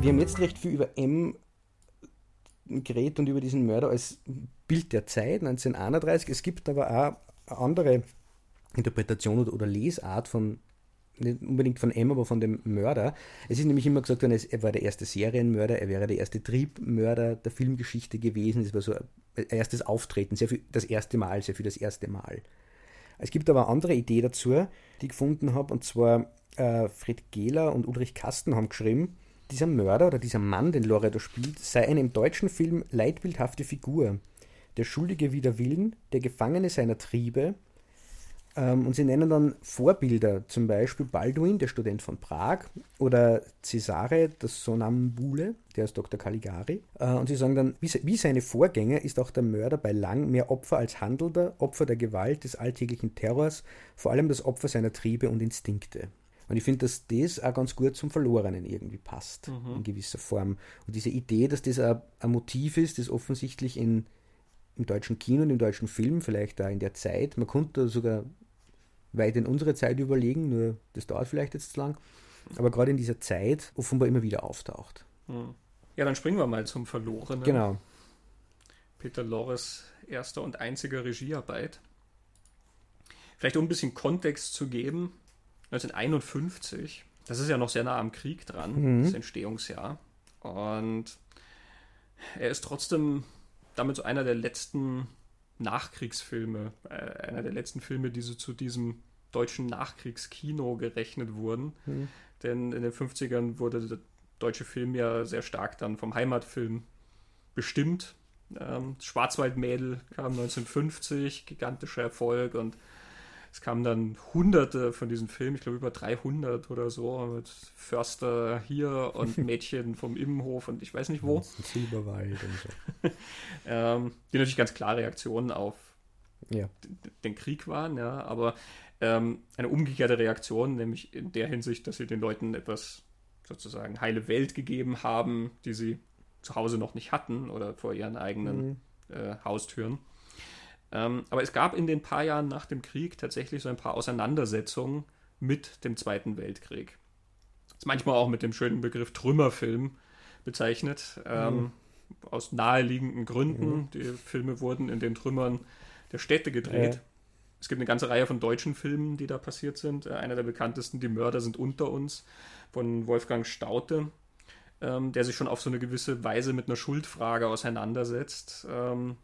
Wir haben jetzt recht viel über M geredet und über diesen Mörder als Bild der Zeit 1931. Es gibt aber auch andere Interpretation oder, oder Lesart von nicht unbedingt von M, aber von dem Mörder. Es ist nämlich immer gesagt worden, er war der erste Serienmörder, er wäre der erste Triebmörder der Filmgeschichte gewesen. Es war so ein erstes Auftreten, sehr viel das erste Mal, sehr viel das erste Mal. Es gibt aber eine andere Idee dazu, die ich gefunden habe, und zwar äh, Fred Gehler und Ulrich Kasten haben geschrieben, dieser Mörder oder dieser Mann, den Loreto spielt, sei eine im deutschen Film leitbildhafte Figur. Der Schuldige wider Willen, der Gefangene seiner Triebe, und sie nennen dann Vorbilder, zum Beispiel Balduin, der Student von Prag, oder Cesare, das Sonambule, der ist Dr. Caligari. Äh, und sie sagen dann, wie, wie seine Vorgänger ist auch der Mörder bei Lang mehr Opfer als Handelnder, Opfer der Gewalt, des alltäglichen Terrors, vor allem das Opfer seiner Triebe und Instinkte. Und ich finde, dass das auch ganz gut zum Verlorenen irgendwie passt, mhm. in gewisser Form. Und diese Idee, dass das ein, ein Motiv ist, das offensichtlich in, im deutschen Kino und im deutschen Film, vielleicht da in der Zeit, man konnte sogar weit in unsere Zeit überlegen, nur das dauert vielleicht jetzt zu lang, aber gerade in dieser Zeit offenbar immer wieder auftaucht. Hm. Ja, dann springen wir mal zum Verlorenen. Genau. Peter Lorres erster und einziger Regiearbeit. Vielleicht um ein bisschen Kontext zu geben, 1951, das ist ja noch sehr nah am Krieg dran, mhm. das Entstehungsjahr. Und er ist trotzdem damit so einer der letzten Nachkriegsfilme, äh, einer der letzten Filme, die so zu diesem deutschen Nachkriegskino gerechnet wurden. Mhm. Denn in den 50ern wurde der deutsche Film ja sehr stark dann vom Heimatfilm bestimmt. Ähm, Schwarzwaldmädel kam 1950, gigantischer Erfolg und es kamen dann hunderte von diesen Filmen, ich glaube über 300 oder so, mit Förster hier und Mädchen vom Immenhof und ich weiß nicht wo. Silberwald und so. ähm, die natürlich ganz klare Reaktionen auf ja. den Krieg waren, ja, aber ähm, eine umgekehrte Reaktion, nämlich in der Hinsicht, dass sie den Leuten etwas sozusagen heile Welt gegeben haben, die sie zu Hause noch nicht hatten oder vor ihren eigenen mhm. äh, Haustüren. Ähm, aber es gab in den paar Jahren nach dem Krieg tatsächlich so ein paar Auseinandersetzungen mit dem Zweiten Weltkrieg. Das ist manchmal auch mit dem schönen Begriff Trümmerfilm bezeichnet, ähm, mhm. aus naheliegenden Gründen. Mhm. Die Filme wurden in den Trümmern der Städte gedreht. Ja. Es gibt eine ganze Reihe von deutschen Filmen, die da passiert sind. Äh, einer der bekanntesten, Die Mörder sind unter uns, von Wolfgang Staute, ähm, der sich schon auf so eine gewisse Weise mit einer Schuldfrage auseinandersetzt. Ähm,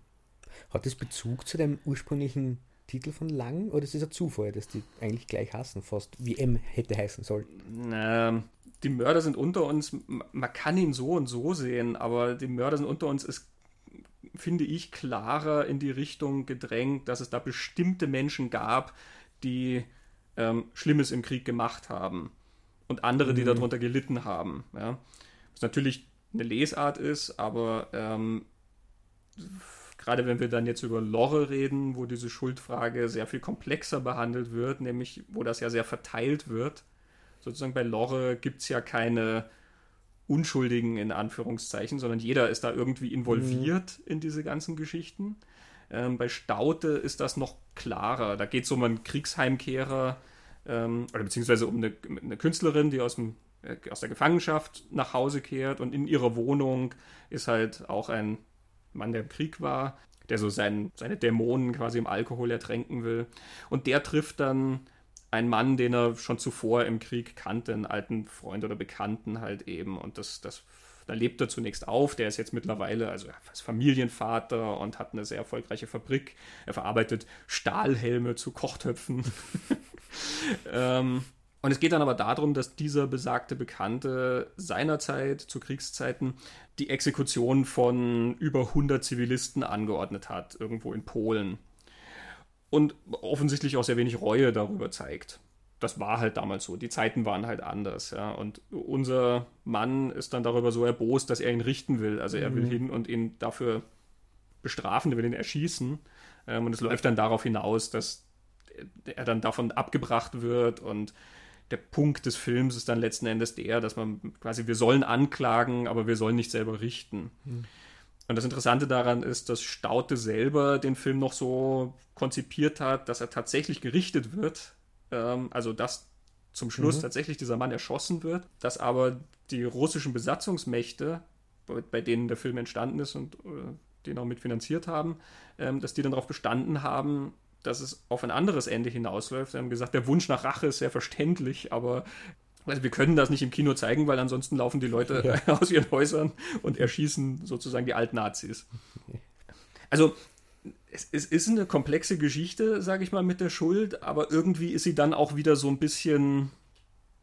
hat das Bezug zu dem ursprünglichen Titel von Lang oder ist es ein Zufall, dass die eigentlich gleich hassen, fast wie M hätte heißen sollen? Ähm, die Mörder sind unter uns, man kann ihn so und so sehen, aber die Mörder sind unter uns ist, finde ich, klarer in die Richtung gedrängt, dass es da bestimmte Menschen gab, die ähm, Schlimmes im Krieg gemacht haben und andere, die mhm. darunter gelitten haben. Ja? Was natürlich eine Lesart ist, aber ähm, gerade wenn wir dann jetzt über Lore reden, wo diese Schuldfrage sehr viel komplexer behandelt wird, nämlich wo das ja sehr verteilt wird. Sozusagen bei Lore gibt es ja keine Unschuldigen in Anführungszeichen, sondern jeder ist da irgendwie involviert mhm. in diese ganzen Geschichten. Ähm, bei Staute ist das noch klarer. Da geht es um einen Kriegsheimkehrer ähm, oder beziehungsweise um eine, eine Künstlerin, die aus, dem, äh, aus der Gefangenschaft nach Hause kehrt und in ihrer Wohnung ist halt auch ein Mann, der im Krieg war, der so sein, seine Dämonen quasi im Alkohol ertränken will. Und der trifft dann einen Mann, den er schon zuvor im Krieg kannte, einen alten Freund oder Bekannten halt eben. Und das, das, da lebt er zunächst auf. Der ist jetzt mittlerweile, also ist Familienvater und hat eine sehr erfolgreiche Fabrik. Er verarbeitet Stahlhelme zu Kochtöpfen. ähm, und es geht dann aber darum, dass dieser besagte Bekannte seinerzeit zu Kriegszeiten die Exekution von über 100 Zivilisten angeordnet hat, irgendwo in Polen. Und offensichtlich auch sehr wenig Reue darüber zeigt. Das war halt damals so. Die Zeiten waren halt anders, ja. Und unser Mann ist dann darüber so erbost, dass er ihn richten will. Also er will mhm. hin und ihn dafür bestrafen, er will ihn erschießen. Ähm, und es läuft dann darauf hinaus, dass er dann davon abgebracht wird und der Punkt des Films ist dann letzten Endes der, dass man quasi, wir sollen anklagen, aber wir sollen nicht selber richten. Mhm. Und das Interessante daran ist, dass Staute selber den Film noch so konzipiert hat, dass er tatsächlich gerichtet wird. Ähm, also dass zum Schluss mhm. tatsächlich dieser Mann erschossen wird, dass aber die russischen Besatzungsmächte, bei, bei denen der Film entstanden ist und äh, den auch mitfinanziert haben, ähm, dass die dann darauf bestanden haben, dass es auf ein anderes Ende hinausläuft. Sie haben gesagt, der Wunsch nach Rache ist sehr verständlich, aber also wir können das nicht im Kino zeigen, weil ansonsten laufen die Leute ja. aus ihren Häusern und erschießen sozusagen die Altnazis. Also es, es, ist eine komplexe Geschichte, sage ich mal, mit der Schuld, aber irgendwie ist sie dann auch wieder so ein bisschen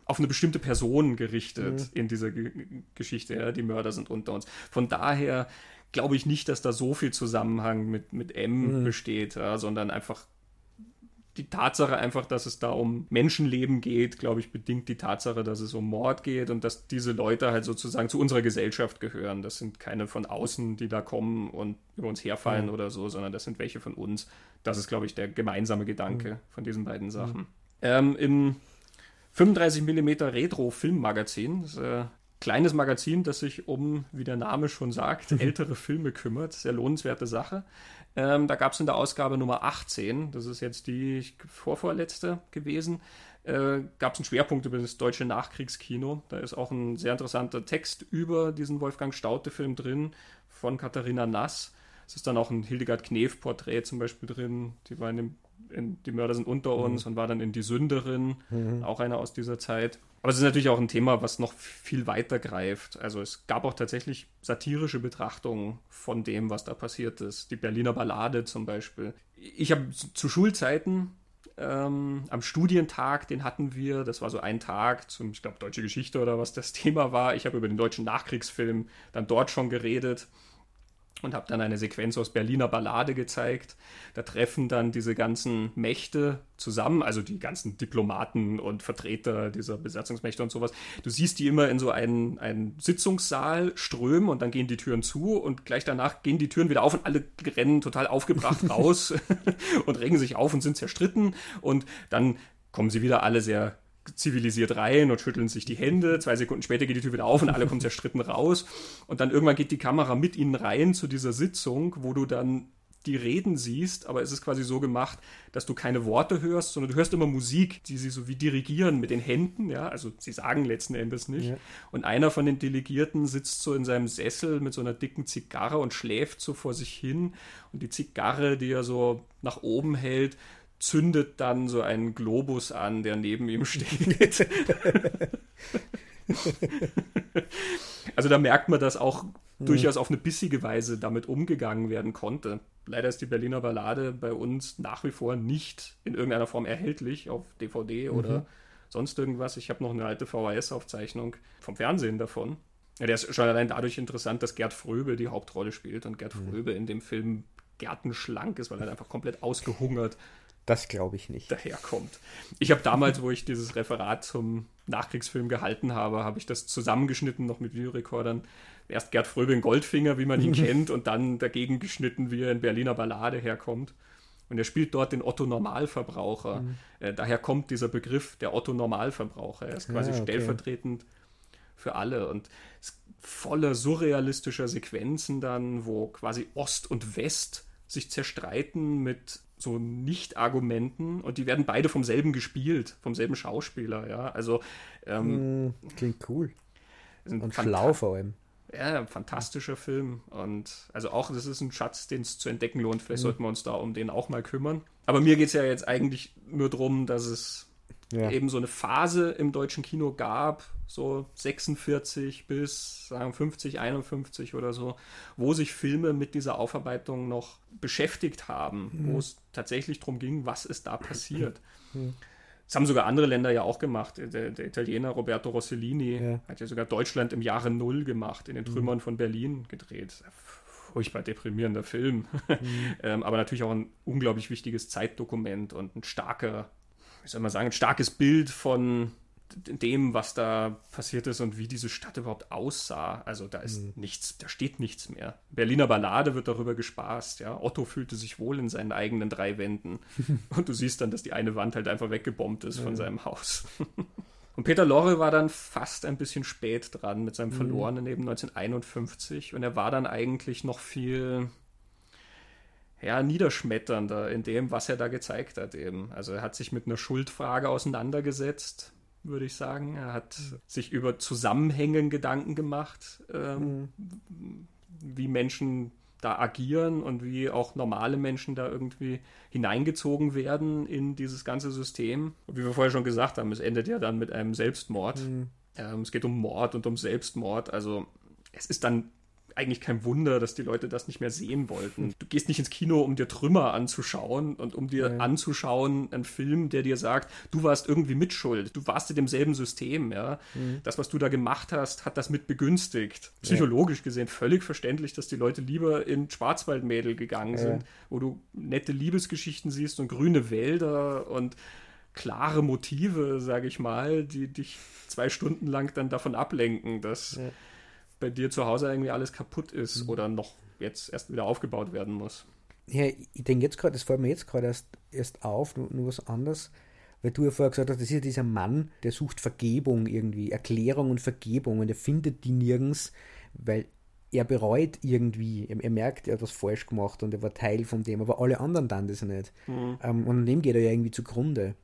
auf eine bestimmte Person gerichtet mhm. in dieser G Geschichte. Ja? Die Mörder sind unter uns. Von daher glaube ich nicht, dass da so viel Zusammenhang mit, mit M mhm. besteht, ja? sondern einfach die Tatsache einfach, dass es da um Menschenleben geht, glaube ich, bedingt die Tatsache, dass es um Mord geht und dass diese Leute halt sozusagen zu unserer Gesellschaft gehören. Das sind keine von außen, die da kommen und über uns herfallen mhm. oder so, sondern das sind welche von uns. Das ist, glaube ich, der gemeinsame Gedanke mhm. von diesen beiden Sachen. Mhm. Ähm, Im 35 mm Retro-Filmmagazin, das ist ein kleines Magazin, das sich um, wie der Name schon sagt, ältere Filme kümmert. Sehr lohnenswerte Sache. Ähm, da gab es in der Ausgabe Nummer 18, das ist jetzt die vorvorletzte gewesen, äh, gab es einen Schwerpunkt über das deutsche Nachkriegskino. Da ist auch ein sehr interessanter Text über diesen Wolfgang Staute-Film drin von Katharina Nass. Es ist dann auch ein Hildegard Knef-Porträt zum Beispiel drin. Die war in dem in Die Mörder sind unter uns mhm. und war dann in Die Sünderin, mhm. auch einer aus dieser Zeit. Aber es ist natürlich auch ein Thema, was noch viel weiter greift. Also es gab auch tatsächlich satirische Betrachtungen von dem, was da passiert ist. Die Berliner Ballade zum Beispiel. Ich habe zu Schulzeiten ähm, am Studientag, den hatten wir, das war so ein Tag zum, ich glaube, deutsche Geschichte oder was das Thema war. Ich habe über den deutschen Nachkriegsfilm dann dort schon geredet und habe dann eine Sequenz aus Berliner Ballade gezeigt. Da treffen dann diese ganzen Mächte zusammen, also die ganzen Diplomaten und Vertreter dieser Besatzungsmächte und sowas. Du siehst die immer in so einen, einen Sitzungssaal strömen und dann gehen die Türen zu und gleich danach gehen die Türen wieder auf und alle rennen total aufgebracht raus und regen sich auf und sind zerstritten und dann kommen sie wieder alle sehr zivilisiert rein und schütteln sich die Hände. Zwei Sekunden später geht die Tür wieder auf und alle kommen zerstritten raus. Und dann irgendwann geht die Kamera mit ihnen rein zu dieser Sitzung, wo du dann die Reden siehst, aber es ist quasi so gemacht, dass du keine Worte hörst, sondern du hörst immer Musik, die sie so wie dirigieren mit den Händen, ja, also sie sagen letzten Endes nicht. Ja. Und einer von den Delegierten sitzt so in seinem Sessel mit so einer dicken Zigarre und schläft so vor sich hin und die Zigarre, die er so nach oben hält, zündet dann so einen Globus an, der neben ihm steht. also da merkt man, dass auch mhm. durchaus auf eine bissige Weise damit umgegangen werden konnte. Leider ist die Berliner Ballade bei uns nach wie vor nicht in irgendeiner Form erhältlich auf DVD mhm. oder sonst irgendwas. Ich habe noch eine alte VHS-Aufzeichnung vom Fernsehen davon. Ja, der ist schon allein dadurch interessant, dass Gerd Fröbe die Hauptrolle spielt und Gerd mhm. Fröbe in dem Film gärtenschlank ist, weil er einfach komplett ausgehungert das glaube ich nicht. Daherkommt. Ich habe damals, wo ich dieses Referat zum Nachkriegsfilm gehalten habe, habe ich das zusammengeschnitten noch mit Videorekordern. Erst Gerd Fröbe in Goldfinger, wie man ihn kennt, und dann dagegen geschnitten, wie er in Berliner Ballade herkommt. Und er spielt dort den Otto Normalverbraucher. Mhm. Äh, daher kommt dieser Begriff der Otto Normalverbraucher. Er ist quasi ja, okay. stellvertretend für alle und voller surrealistischer Sequenzen dann, wo quasi Ost und West sich zerstreiten mit so Nicht-Argumenten und die werden beide vom selben gespielt, vom selben Schauspieler, ja. Also ähm, hm, klingt cool. Und schlau vor allem. Ja, ein fantastischer Film. Und also auch, das ist ein Schatz, den es zu entdecken lohnt. Vielleicht mhm. sollten wir uns da um den auch mal kümmern. Aber mir geht es ja jetzt eigentlich nur darum, dass es ja. eben so eine Phase im deutschen Kino gab, so 46 bis sagen 50, 51 oder so, wo sich Filme mit dieser Aufarbeitung noch beschäftigt haben, mhm. wo es tatsächlich darum ging, was ist da passiert. Mhm. Das haben sogar andere Länder ja auch gemacht. Der, der Italiener Roberto Rossellini ja. hat ja sogar Deutschland im Jahre Null gemacht, in den mhm. Trümmern mhm. von Berlin gedreht. Furchtbar deprimierender Film. Mhm. ähm, aber natürlich auch ein unglaublich wichtiges Zeitdokument und ein starker wie soll man sagen, ein starkes Bild von dem, was da passiert ist und wie diese Stadt überhaupt aussah. Also da ist mhm. nichts, da steht nichts mehr. Berliner Ballade wird darüber gespaßt, ja. Otto fühlte sich wohl in seinen eigenen drei Wänden. und du siehst dann, dass die eine Wand halt einfach weggebombt ist von seinem Haus. und Peter Lorre war dann fast ein bisschen spät dran mit seinem mhm. Verlorenen eben 1951 und er war dann eigentlich noch viel ja, niederschmetternder in dem, was er da gezeigt hat eben. Also er hat sich mit einer Schuldfrage auseinandergesetzt, würde ich sagen. Er hat sich über Zusammenhängen Gedanken gemacht, ähm, mhm. wie Menschen da agieren und wie auch normale Menschen da irgendwie hineingezogen werden in dieses ganze System. Und wie wir vorher schon gesagt haben, es endet ja dann mit einem Selbstmord. Mhm. Ähm, es geht um Mord und um Selbstmord. Also es ist dann eigentlich kein Wunder, dass die Leute das nicht mehr sehen wollten. Du gehst nicht ins Kino, um dir Trümmer anzuschauen und um dir ja. anzuschauen einen Film, der dir sagt, du warst irgendwie mitschuld, du warst in demselben System, ja. Mhm. Das, was du da gemacht hast, hat das mit begünstigt. Psychologisch ja. gesehen völlig verständlich, dass die Leute lieber in Schwarzwaldmädel gegangen ja. sind, wo du nette Liebesgeschichten siehst und grüne Wälder und klare Motive, sage ich mal, die dich zwei Stunden lang dann davon ablenken, dass bei dir zu Hause irgendwie alles kaputt ist mhm. oder noch jetzt erst wieder aufgebaut werden muss. Ja, ich denke jetzt gerade, das fällt mir jetzt gerade erst, erst auf, nur, nur was anderes, weil du ja vorher gesagt hast, das ist ja dieser Mann, der sucht Vergebung irgendwie, Erklärung und Vergebung und er findet die nirgends, weil er bereut irgendwie, er, er merkt, er hat was falsch gemacht und er war Teil von dem, aber alle anderen dann das nicht. Mhm. Um, und dem geht er ja irgendwie zugrunde.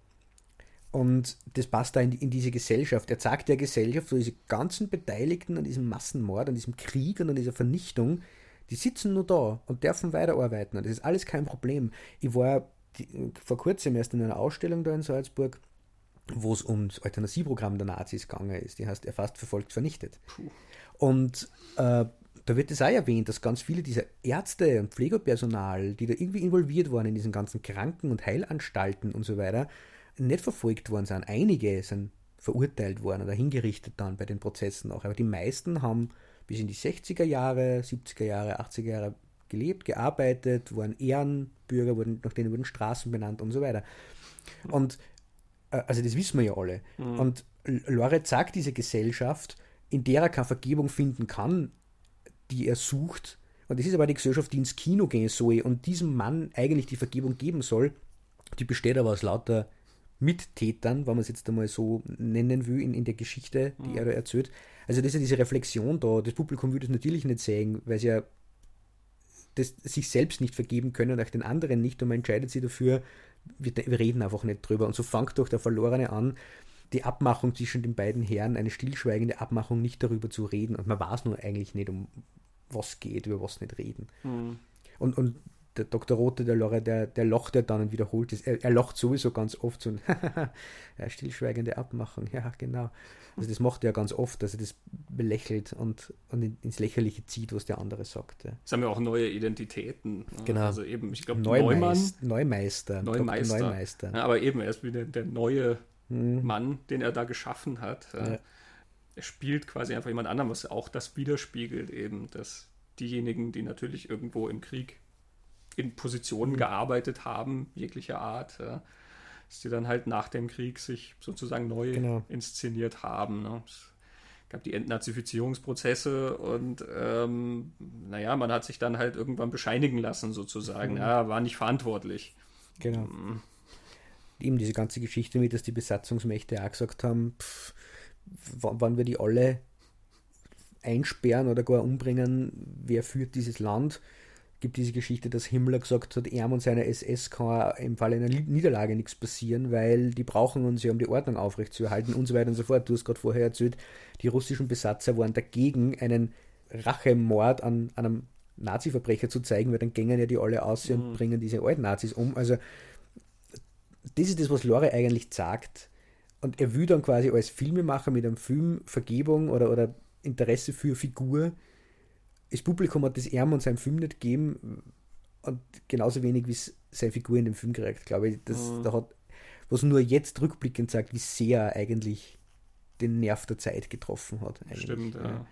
Und das passt da in, in, diese Gesellschaft. Er sagt der Gesellschaft, so diese ganzen Beteiligten an diesem Massenmord, an diesem Krieg und an dieser Vernichtung, die sitzen nur da und dürfen weiterarbeiten. Und das ist alles kein Problem. Ich war die, vor kurzem erst in einer Ausstellung da in Salzburg, wo es ums Euthanasieprogramm der Nazis gegangen ist. Die heißt Erfasst, verfolgt, vernichtet. Puh. Und äh, da wird es auch erwähnt, dass ganz viele dieser Ärzte und Pflegepersonal, die da irgendwie involviert waren in diesen ganzen Kranken- und Heilanstalten und so weiter, nicht verfolgt worden sind. Einige sind verurteilt worden oder hingerichtet dann bei den Prozessen auch. Aber die meisten haben bis in die 60er Jahre, 70er Jahre, 80er Jahre gelebt, gearbeitet, waren Ehrenbürger, wurden, nach denen wurden Straßen benannt und so weiter. Und äh, also das wissen wir ja alle. Mhm. Und Loret sagt diese Gesellschaft, in der er keine Vergebung finden kann, die er sucht. Und das ist aber die Gesellschaft, die ins Kino gehen soll und diesem Mann eigentlich die Vergebung geben soll. Die besteht aber aus lauter Mittätern, wenn man es jetzt einmal so nennen will, in, in der Geschichte, die mhm. er da erzählt. Also das ist ja diese Reflexion da. Das Publikum würde es natürlich nicht sehen, weil sie ja das sich selbst nicht vergeben können und auch den anderen nicht und man entscheidet sich dafür, wir, wir reden einfach nicht drüber. Und so fängt doch der Verlorene an, die Abmachung zwischen den beiden Herren, eine stillschweigende Abmachung, nicht darüber zu reden. Und man weiß nur eigentlich nicht, um was geht, über was nicht reden. Mhm. Und, und der Dr. Rote, der Lore, der, der locht ja dann und wiederholt es. Er, er locht sowieso ganz oft so ein ja, stillschweigende Abmachung. Ja, genau. Also das macht er ganz oft, dass er das belächelt und, und ins Lächerliche zieht, was der andere sagt. Ja. Es haben ja auch neue Identitäten. Ne? Genau. Also eben, ich glaube, Neumann. Neumeister. Neumeister. Neumeister. Ja, aber eben, er ist wieder der neue mhm. Mann, den er da geschaffen hat. Ja. Er spielt quasi einfach jemand anderem, was auch das widerspiegelt, eben, dass diejenigen, die natürlich irgendwo im Krieg in Positionen mhm. gearbeitet haben, jeglicher Art, ja, dass die dann halt nach dem Krieg sich sozusagen neu genau. inszeniert haben. Ne? Es gab die Entnazifizierungsprozesse und ähm, naja, man hat sich dann halt irgendwann bescheinigen lassen, sozusagen. Mhm. Ja, war nicht verantwortlich. Genau. Mhm. Eben diese ganze Geschichte mit, dass die Besatzungsmächte auch gesagt haben, pff, wann wir die alle einsperren oder gar umbringen, wer führt dieses Land? Gibt diese Geschichte, dass Himmler gesagt hat, er und seine SS kann im Fall einer Niederlage nichts passieren, weil die brauchen uns ja, um die Ordnung aufrechtzuerhalten und so weiter und so fort. Du hast gerade vorher erzählt, die russischen Besatzer waren dagegen, einen Rachemord an, an einem Nazi-Verbrecher zu zeigen, weil dann gängen ja die alle aus mhm. und bringen diese alten Nazis um. Also das ist das, was Lore eigentlich sagt. Und er will dann quasi als Filmemacher mit einem Film Vergebung oder, oder Interesse für Figur das Publikum hat das ihm und seinem Film nicht gegeben und genauso wenig wie es seine Figur in dem Film gekriegt, glaube ich. Das, mhm. da hat, was nur jetzt rückblickend sagt, wie sehr er eigentlich den Nerv der Zeit getroffen hat. Eigentlich. Stimmt, ja. ja.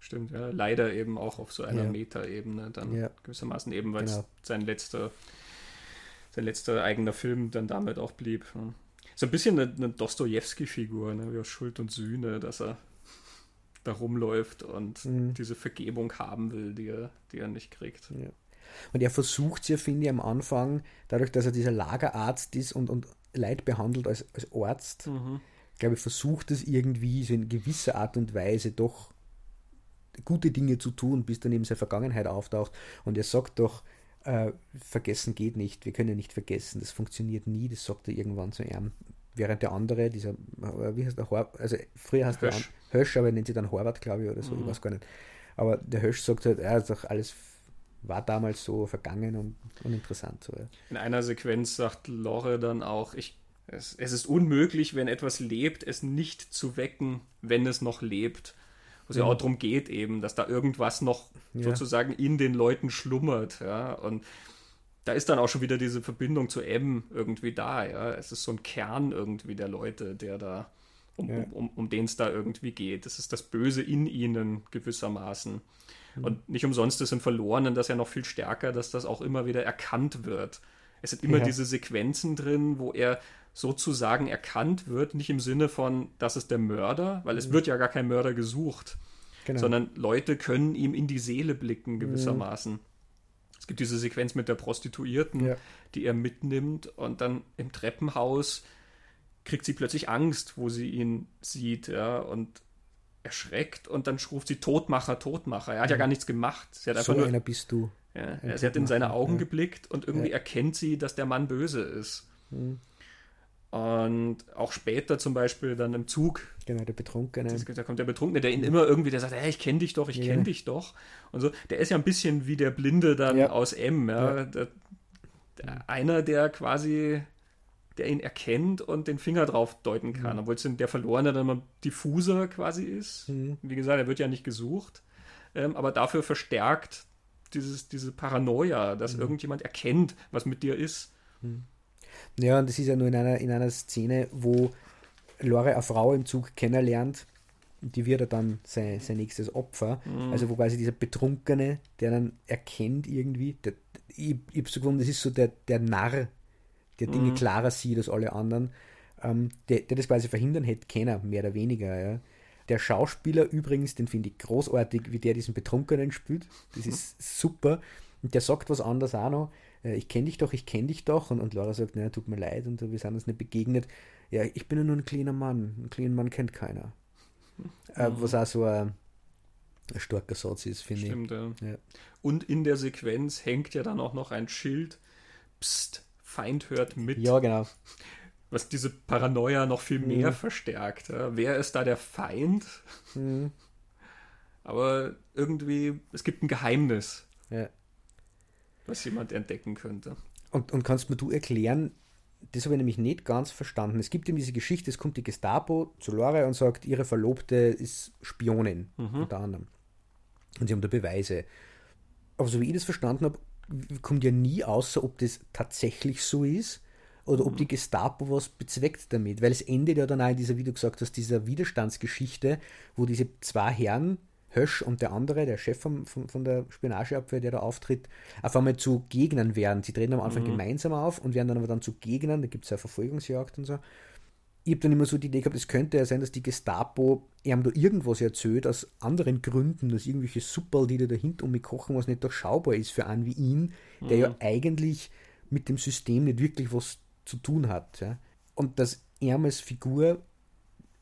Stimmt, ja. Leider eben auch auf so einer ja. Meta-Ebene dann ja. gewissermaßen eben, weil genau. es sein letzter, sein letzter eigener Film dann damit auch blieb. So ein bisschen eine, eine Dostoevsky-Figur, ne, wie aus Schuld und Sühne, dass er da rumläuft und mhm. diese Vergebung haben will, die er, die er nicht kriegt. Ja. Und er versucht ja, finde ich, am Anfang, dadurch, dass er dieser Lagerarzt ist und, und Leid behandelt als, als Arzt, mhm. glaube ich, versucht es irgendwie so in gewisser Art und Weise doch gute Dinge zu tun, bis dann eben seine Vergangenheit auftaucht. Und er sagt doch, äh, vergessen geht nicht, wir können nicht vergessen, das funktioniert nie, das sagt er irgendwann zu ihm. Während der andere, dieser, äh, wie heißt der, Hor also früher heißt Hösch. der Hösch, aber er nennt sich dann Horvath, glaube ich, oder so, mhm. ich weiß gar nicht. Aber der Hösch sagt halt, er ist doch alles war damals so vergangen und uninteressant. So, ja. In einer Sequenz sagt Lore dann auch, ich, es, es ist unmöglich, wenn etwas lebt, es nicht zu wecken, wenn es noch lebt. Wo es ja auch darum geht, eben, dass da irgendwas noch ja. sozusagen in den Leuten schlummert. Ja? Und da ist dann auch schon wieder diese Verbindung zu M irgendwie da. Ja? Es ist so ein Kern irgendwie der Leute, der da, um, ja. um, um, um den es da irgendwie geht. Das ist das Böse in ihnen gewissermaßen. Mhm. Und nicht umsonst ist im Verlorenen das ja noch viel stärker, dass das auch immer wieder erkannt wird. Es sind immer ja. diese Sequenzen drin, wo er sozusagen erkannt wird, nicht im Sinne von, das ist der Mörder, weil es mhm. wird ja gar kein Mörder gesucht, genau. sondern Leute können ihm in die Seele blicken gewissermaßen. Mhm. Es gibt diese Sequenz mit der Prostituierten, ja. die er mitnimmt und dann im Treppenhaus kriegt sie plötzlich Angst, wo sie ihn sieht, ja, und erschreckt und dann ruft sie Todmacher, Todmacher. Er hat ja, ja gar nichts gemacht. Sie hat so nur, einer bist du. Ja, sie hat in seine Augen geblickt und irgendwie erkennt sie, dass der Mann böse ist. Mhm. Und auch später zum Beispiel dann im Zug. Genau, der Betrunkene. Da kommt der Betrunkene, der ihn immer irgendwie, der sagt, hey, ich kenne dich doch, ich ja. kenne dich doch. Und so, der ist ja ein bisschen wie der Blinde dann ja. aus M. Ja? ja. Der, der, einer, der quasi, der ihn erkennt und den Finger drauf deuten kann. Mhm. Obwohl es der Verlorene dann mal diffuser quasi ist. Mhm. Wie gesagt, er wird ja nicht gesucht. Ähm, aber dafür verstärkt dieses, diese Paranoia, dass mhm. irgendjemand erkennt, was mit dir ist. Mhm. Ja, und das ist ja nur in einer, in einer Szene, wo Lore eine Frau im Zug kennenlernt, die wird er dann sein, sein nächstes Opfer. Mhm. Also wo quasi dieser Betrunkene, der dann erkennt irgendwie, der, ich, ich habe so gefunden, das ist so der, der Narr, der Dinge mhm. klarer sieht als alle anderen, ähm, der, der das quasi verhindern hätte, keiner, mehr oder weniger. Ja. Der Schauspieler übrigens, den finde ich großartig, wie der diesen Betrunkenen spielt. Das ist super. Und der sagt was anderes auch noch. Äh, ich kenne dich doch, ich kenne dich doch. Und, und Laura sagt, naja, tut mir leid und wir sind uns nicht begegnet. Ja, ich bin ja nur ein kleiner Mann. Einen kleinen Mann kennt keiner. Äh, mhm. was auch so ein, ein starker Satz ist, finde ich. Ja. ja. Und in der Sequenz hängt ja dann auch noch ein Schild. Psst, Feind hört mit. Ja, genau. Was diese Paranoia noch viel mehr mhm. verstärkt. Ja. Wer ist da der Feind? Mhm. Aber irgendwie, es gibt ein Geheimnis. Ja was jemand entdecken könnte. Und, und kannst mir du erklären, das habe ich nämlich nicht ganz verstanden. Es gibt eben diese Geschichte, es kommt die Gestapo zu Lore und sagt, ihre Verlobte ist Spionin, mhm. unter anderem. Und sie haben da Beweise. Aber so wie ich das verstanden habe, kommt ja nie außer, ob das tatsächlich so ist oder ob mhm. die Gestapo was bezweckt damit. Weil es endet ja dann auch in dieser, wie du gesagt hast, dieser Widerstandsgeschichte, wo diese zwei Herren Hösch und der andere, der Chef vom, von, von der Spionageabwehr, der da auftritt, auf einmal zu Gegnern werden. Sie treten am Anfang mhm. gemeinsam auf und werden dann aber dann zu Gegnern, da gibt es ja Verfolgungsjagd und so. Ich habe dann immer so die Idee gehabt, es könnte ja sein, dass die Gestapo ihm da irgendwas erzählt, aus anderen Gründen, dass irgendwelche Superl, die da dahinter um mich kochen, was nicht durchschaubar ist für einen wie ihn, der mhm. ja eigentlich mit dem System nicht wirklich was zu tun hat. Ja. Und dass er als Figur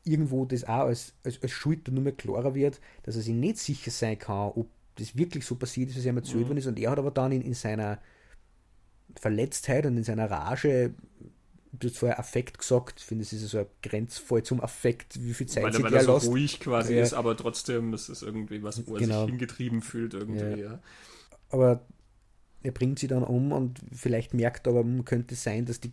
irgendwo das auch als, als, als Schuld nur mehr klarer wird, dass er sich nicht sicher sein kann, ob das wirklich so passiert ist, was ihm erzählt mhm. worden ist. Und er hat aber dann in, in seiner Verletztheit und in seiner Rage du hast vorher Affekt gesagt, ich finde, es ist so ein Grenzfall zum Affekt, wie viel Zeit weil, sie weil er so ruhig quasi ja. ist, aber trotzdem ist es irgendwie was, wo er genau. sich hingetrieben fühlt irgendwie. Ja. Ja. Aber er bringt sie dann um und vielleicht merkt aber, könnte es sein, dass die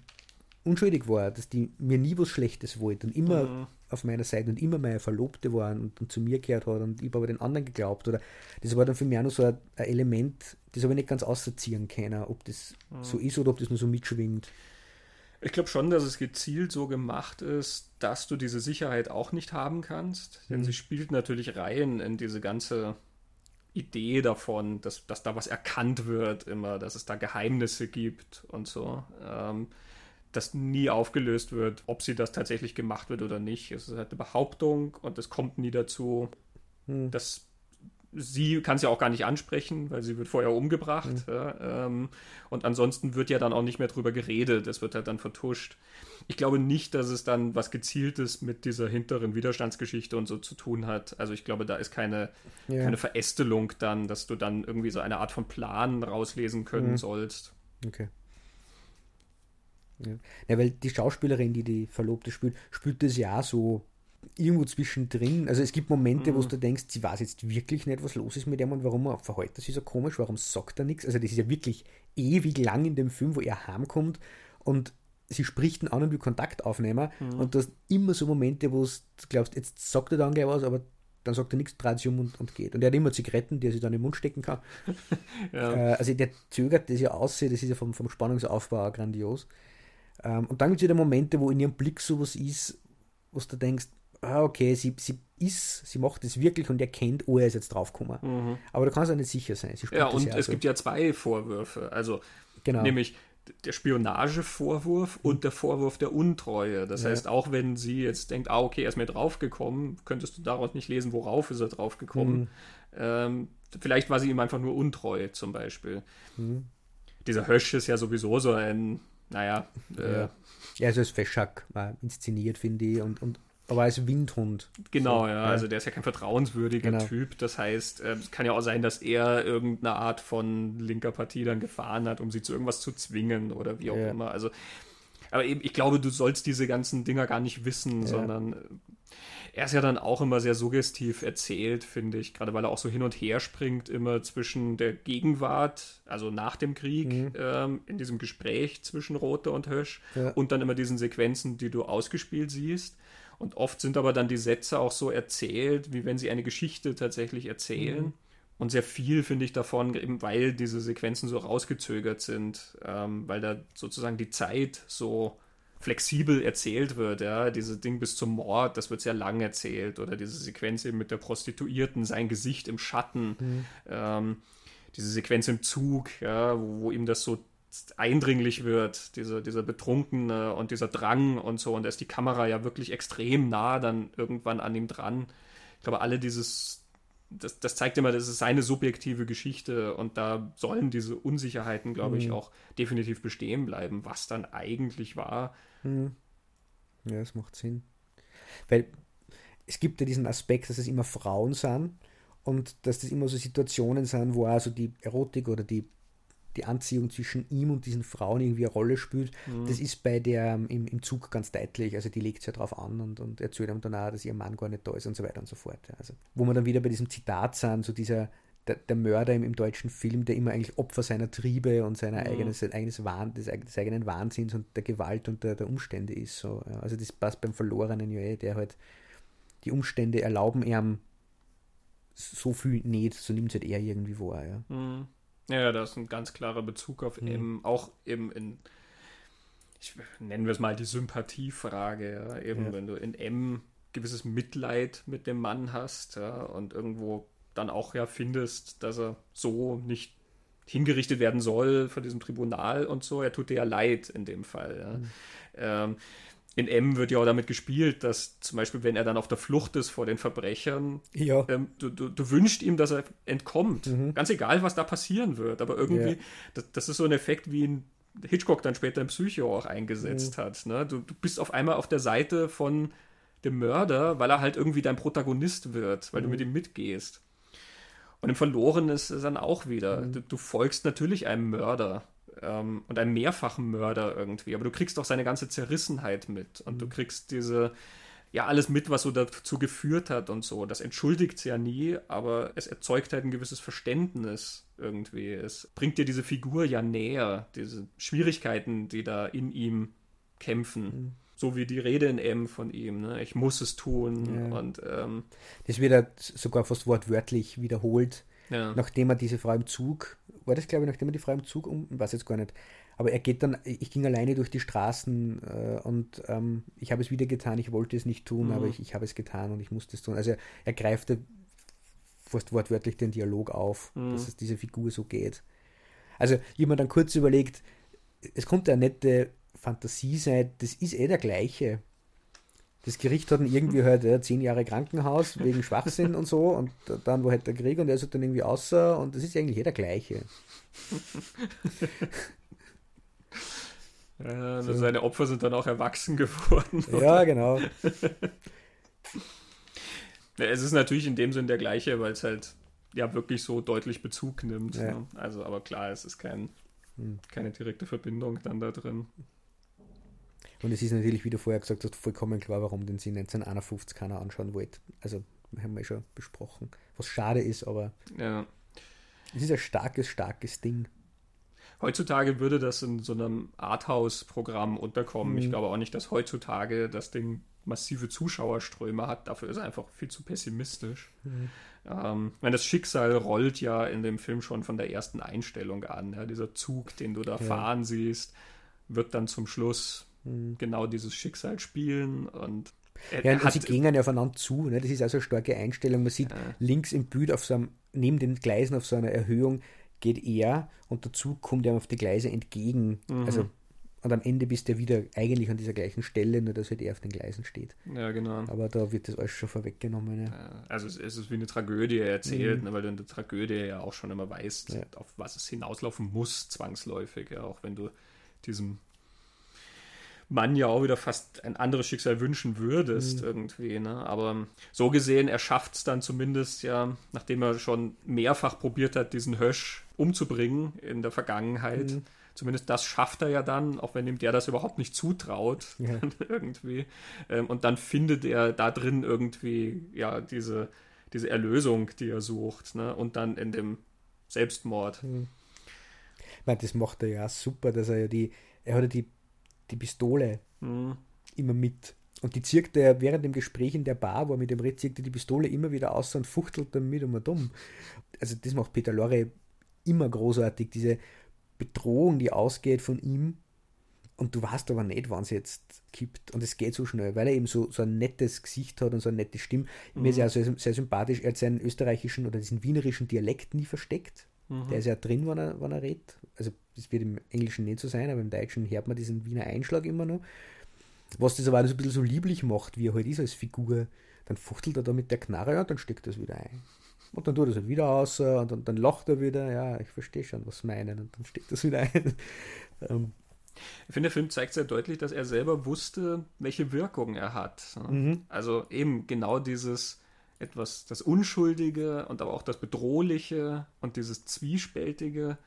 unschuldig war, dass die mir nie was Schlechtes wollte und immer mhm. auf meiner Seite und immer meine Verlobte war und, und, zu mir gehört hat und ich habe aber den anderen geglaubt. Oder das war dann für mich auch noch so ein, ein Element, das habe ich nicht ganz ausziehen können, ob das mhm. so ist oder ob das nur so mitschwingt. Ich glaube schon, dass es gezielt so gemacht ist, dass du diese Sicherheit auch nicht haben kannst. Denn mhm. sie spielt natürlich rein in diese ganze Idee davon, dass, dass da was erkannt wird, immer, dass es da Geheimnisse gibt und so. Ähm, das nie aufgelöst wird, ob sie das tatsächlich gemacht wird oder nicht. Es ist halt eine Behauptung und es kommt nie dazu, hm. dass sie kann es ja auch gar nicht ansprechen, weil sie wird vorher umgebracht. Mhm. Ja, ähm, und ansonsten wird ja dann auch nicht mehr drüber geredet. Es wird halt dann vertuscht. Ich glaube nicht, dass es dann was Gezieltes mit dieser hinteren Widerstandsgeschichte und so zu tun hat. Also ich glaube, da ist keine, ja. keine Verästelung dann, dass du dann irgendwie so eine Art von Plan rauslesen können mhm. sollst. Okay. Ja. ja. weil die Schauspielerin, die die Verlobte spielt, spielt das ja auch so irgendwo zwischendrin. Also es gibt Momente, mhm. wo du denkst, sie weiß jetzt wirklich nicht, was los ist mit ihm und warum er verhält er sich so komisch, warum sagt er nichts. Also das ist ja wirklich ewig lang in dem Film, wo er heimkommt und sie spricht ihn an und will Kontakt aufnehmen. Mhm. Und du hast immer so Momente, wo du glaubst, jetzt sagt er dann gleich was, aber dann sagt er nichts, dreht sich um und, und, geht. Und er hat immer Zigaretten, die er sich dann im Mund stecken kann. ja. äh, also der zögert das ja aussieht, das ist ja vom, vom Spannungsaufbau grandios. Ähm, und dann gibt es wieder Momente, wo in ihrem Blick sowas ist, wo du denkst, ah, okay, sie, sie ist, sie macht es wirklich und erkennt, oh, er ist jetzt draufgekommen. Mhm. Aber du kannst auch nicht sicher sein. ja, und es so. gibt ja zwei Vorwürfe. Also, genau. nämlich der Spionagevorwurf und der Vorwurf der Untreue. Das ja. heißt, auch wenn sie jetzt denkt, ah, okay, er ist mir draufgekommen, könntest du daraus nicht lesen, worauf ist er draufgekommen. Mhm. Ähm, vielleicht war sie ihm einfach nur untreu, zum Beispiel. Mhm. Dieser Hösch ist ja sowieso so ein, naja. Äh, ja. ja, also als Feschak war inszeniert, finde ich, und, und aber als Windhund. Genau, so, ja. Also der ist ja kein vertrauenswürdiger genau. Typ. Das heißt, äh, es kann ja auch sein, dass er irgendeine Art von linker Partie dann gefahren hat, um sie zu irgendwas zu zwingen oder wie auch ja. immer. Also, aber eben, ich glaube, du sollst diese ganzen Dinger gar nicht wissen, ja. sondern äh, er ist ja dann auch immer sehr suggestiv erzählt, finde ich, gerade weil er auch so hin und her springt, immer zwischen der Gegenwart, also nach dem Krieg, mhm. ähm, in diesem Gespräch zwischen Rote und Hösch ja. und dann immer diesen Sequenzen, die du ausgespielt siehst. Und oft sind aber dann die Sätze auch so erzählt, wie wenn sie eine Geschichte tatsächlich erzählen. Mhm. Und sehr viel finde ich davon, eben weil diese Sequenzen so rausgezögert sind, ähm, weil da sozusagen die Zeit so flexibel erzählt wird, ja, diese Ding bis zum Mord, das wird sehr lang erzählt, oder diese Sequenz eben mit der Prostituierten, sein Gesicht im Schatten, mhm. ähm, diese Sequenz im Zug, ja, wo, wo ihm das so eindringlich wird, diese, dieser Betrunkene und dieser Drang und so. Und da ist die Kamera ja wirklich extrem nah dann irgendwann an ihm dran. Ich glaube, alle dieses, das, das zeigt immer, das ist seine subjektive Geschichte und da sollen diese Unsicherheiten, glaube mhm. ich, auch definitiv bestehen bleiben, was dann eigentlich war. Mhm. Ja, das macht Sinn. Weil es gibt ja diesen Aspekt, dass es immer Frauen sind und dass das immer so Situationen sind, wo also die Erotik oder die die Anziehung zwischen ihm und diesen Frauen irgendwie eine Rolle spielt. Mhm. Das ist bei der ähm, im, im Zug ganz deutlich. Also die legt es ja drauf an und, und erzählt ihm dann auch, dass ihr Mann gar nicht da ist und so weiter und so fort. Also, wo wir dann wieder bei diesem Zitat sind, so dieser der, der Mörder im, im, deutschen Film, der immer eigentlich Opfer seiner Triebe und seiner mhm. eigenes, eigenes Wahn, des, des, eigenen Wahnsinns und der Gewalt und der, der Umstände ist. So, ja. Also das passt beim Verlorenen ja eh, der halt die Umstände erlauben ihm so viel nicht, so nimmt es halt er irgendwie wahr. Ja. Mhm. Ja, da ist ein ganz klarer Bezug auf mhm. eben, auch eben in, ich, nennen wir es mal die Sympathiefrage, ja, eben ja. wenn du in M gewisses Mitleid mit dem Mann hast, ja, und irgendwo dann auch ja findest, dass er so nicht hingerichtet werden soll von diesem Tribunal und so, er tut dir ja leid in dem Fall. Ja. Mhm. Ähm, in M wird ja auch damit gespielt, dass zum Beispiel, wenn er dann auf der Flucht ist vor den Verbrechern, ja. ähm, du, du, du, wünschst ihm, dass er entkommt. Mhm. Ganz egal, was da passieren wird. Aber irgendwie, ja. das, das, ist so ein Effekt, wie ihn Hitchcock dann später im Psycho auch eingesetzt mhm. hat. Ne? Du, du bist auf einmal auf der Seite von dem Mörder, weil er halt irgendwie dein Protagonist wird, weil mhm. du mit ihm mitgehst. Und im Verloren ist es dann auch wieder. Mhm. Du, du folgst natürlich einem Mörder ähm, und einem mehrfachen Mörder irgendwie. Aber du kriegst auch seine ganze Zerrissenheit mit und mhm. du kriegst diese, ja, alles mit, was so dazu geführt hat und so. Das entschuldigt es ja nie, aber es erzeugt halt ein gewisses Verständnis irgendwie. Es bringt dir diese Figur ja näher, diese Schwierigkeiten, die da in ihm kämpfen. Mhm. So wie die Rede in M von ihm, ne? Ich muss es tun. Ja. Und ähm, das wird halt sogar fast wortwörtlich wiederholt, ja. nachdem er diese Frau im Zug war das, glaube ich, nachdem er die Frau im Zug um, weiß jetzt gar nicht. Aber er geht dann, ich ging alleine durch die Straßen äh, und ähm, ich habe es wieder getan, ich wollte es nicht tun, mhm. aber ich, ich habe es getan und ich musste es tun. Also er, er greift fast wortwörtlich den Dialog auf, mhm. dass es diese Figur so geht. Also ich habe mir dann kurz überlegt, es kommt eine nette Fantasie sein, das ist eh der gleiche das Gericht hat ihn irgendwie halt ja, zehn Jahre Krankenhaus wegen Schwachsinn und so und dann war halt der Krieg und er ist dann irgendwie außer und das ist eigentlich jeder gleiche. Ja, also so. seine Opfer sind dann auch erwachsen geworden. Oder? Ja, genau. es ist natürlich in dem Sinn der gleiche, weil es halt ja wirklich so deutlich Bezug nimmt. Ja. Ne? Also, aber klar, es ist kein, hm. keine direkte Verbindung dann da drin. Und es ist natürlich, wie du vorher gesagt hast, vollkommen klar, warum den sie 1951 keiner anschauen wollte. Also, haben wir schon besprochen. Was schade ist, aber ja. es ist ein starkes, starkes Ding. Heutzutage würde das in so einem Arthouse-Programm unterkommen. Mhm. Ich glaube auch nicht, dass heutzutage das Ding massive Zuschauerströme hat. Dafür ist er einfach viel zu pessimistisch. Mhm. Ähm, meine, das Schicksal rollt ja in dem Film schon von der ersten Einstellung an. Ja? Dieser Zug, den du da ja. fahren siehst, wird dann zum Schluss mhm. genau dieses Schicksal spielen und ja, und sie gehen ja aufeinander zu. Ne? Das ist also eine starke Einstellung. Man sieht ja. links im Bild auf so einem, neben den Gleisen auf so einer Erhöhung geht er und der Zug kommt ihm auf die Gleise entgegen. Mhm. Also und am Ende bist du wieder eigentlich an dieser gleichen Stelle, nur dass halt er auf den Gleisen steht. Ja, genau. Aber da wird das alles schon vorweggenommen. Ja. Also es ist wie eine Tragödie erzählt, mhm. ne, weil du in der Tragödie ja auch schon immer weißt, ja. auf was es hinauslaufen muss, zwangsläufig. Ja, auch wenn du diesem Mann ja auch wieder fast ein anderes Schicksal wünschen würdest, mhm. irgendwie. Ne? Aber so gesehen, er schafft es dann zumindest ja, nachdem er schon mehrfach probiert hat, diesen Hösch umzubringen in der Vergangenheit. Mhm Zumindest das schafft er ja dann, auch wenn ihm der das überhaupt nicht zutraut. Ja. irgendwie. Ähm, und dann findet er da drin irgendwie ja diese, diese Erlösung, die er sucht. Ne? Und dann in dem Selbstmord. Hm. Ich meine, das macht er ja super, dass er ja die, er hat ja die, die Pistole hm. immer mit. Und die zirkt er während dem Gespräch in der Bar, wo er mit dem redet, zirkt er die Pistole immer wieder aus und fuchtelt damit um und dumm. Also das macht Peter Lorre immer großartig, diese Bedrohung, die ausgeht von ihm. Und du weißt aber nicht, wann es jetzt kippt. Und es geht so schnell, weil er eben so, so ein nettes Gesicht hat und so eine nette Stimme. Mhm. Mir ist er mhm. sehr, sehr sympathisch. Er hat seinen österreichischen oder diesen wienerischen Dialekt nie versteckt. Mhm. Der ist ja drin, wenn er, wenn er redet. Also, das wird im Englischen nicht so sein, aber im Deutschen hört man diesen Wiener Einschlag immer noch. Was das aber so ein bisschen so lieblich macht, wie er halt ist als Figur. Dann fuchtelt er da mit der Knarre und dann steckt es wieder ein. Und dann tut er es halt wieder aus und dann, dann lacht er wieder. Ja, ich verstehe schon, was meinen. Und dann steckt das wieder ein. ähm. Ich finde, der Film zeigt sehr deutlich, dass er selber wusste, welche Wirkung er hat. Mhm. Also eben genau dieses etwas, das Unschuldige und aber auch das Bedrohliche und dieses Zwiespältige.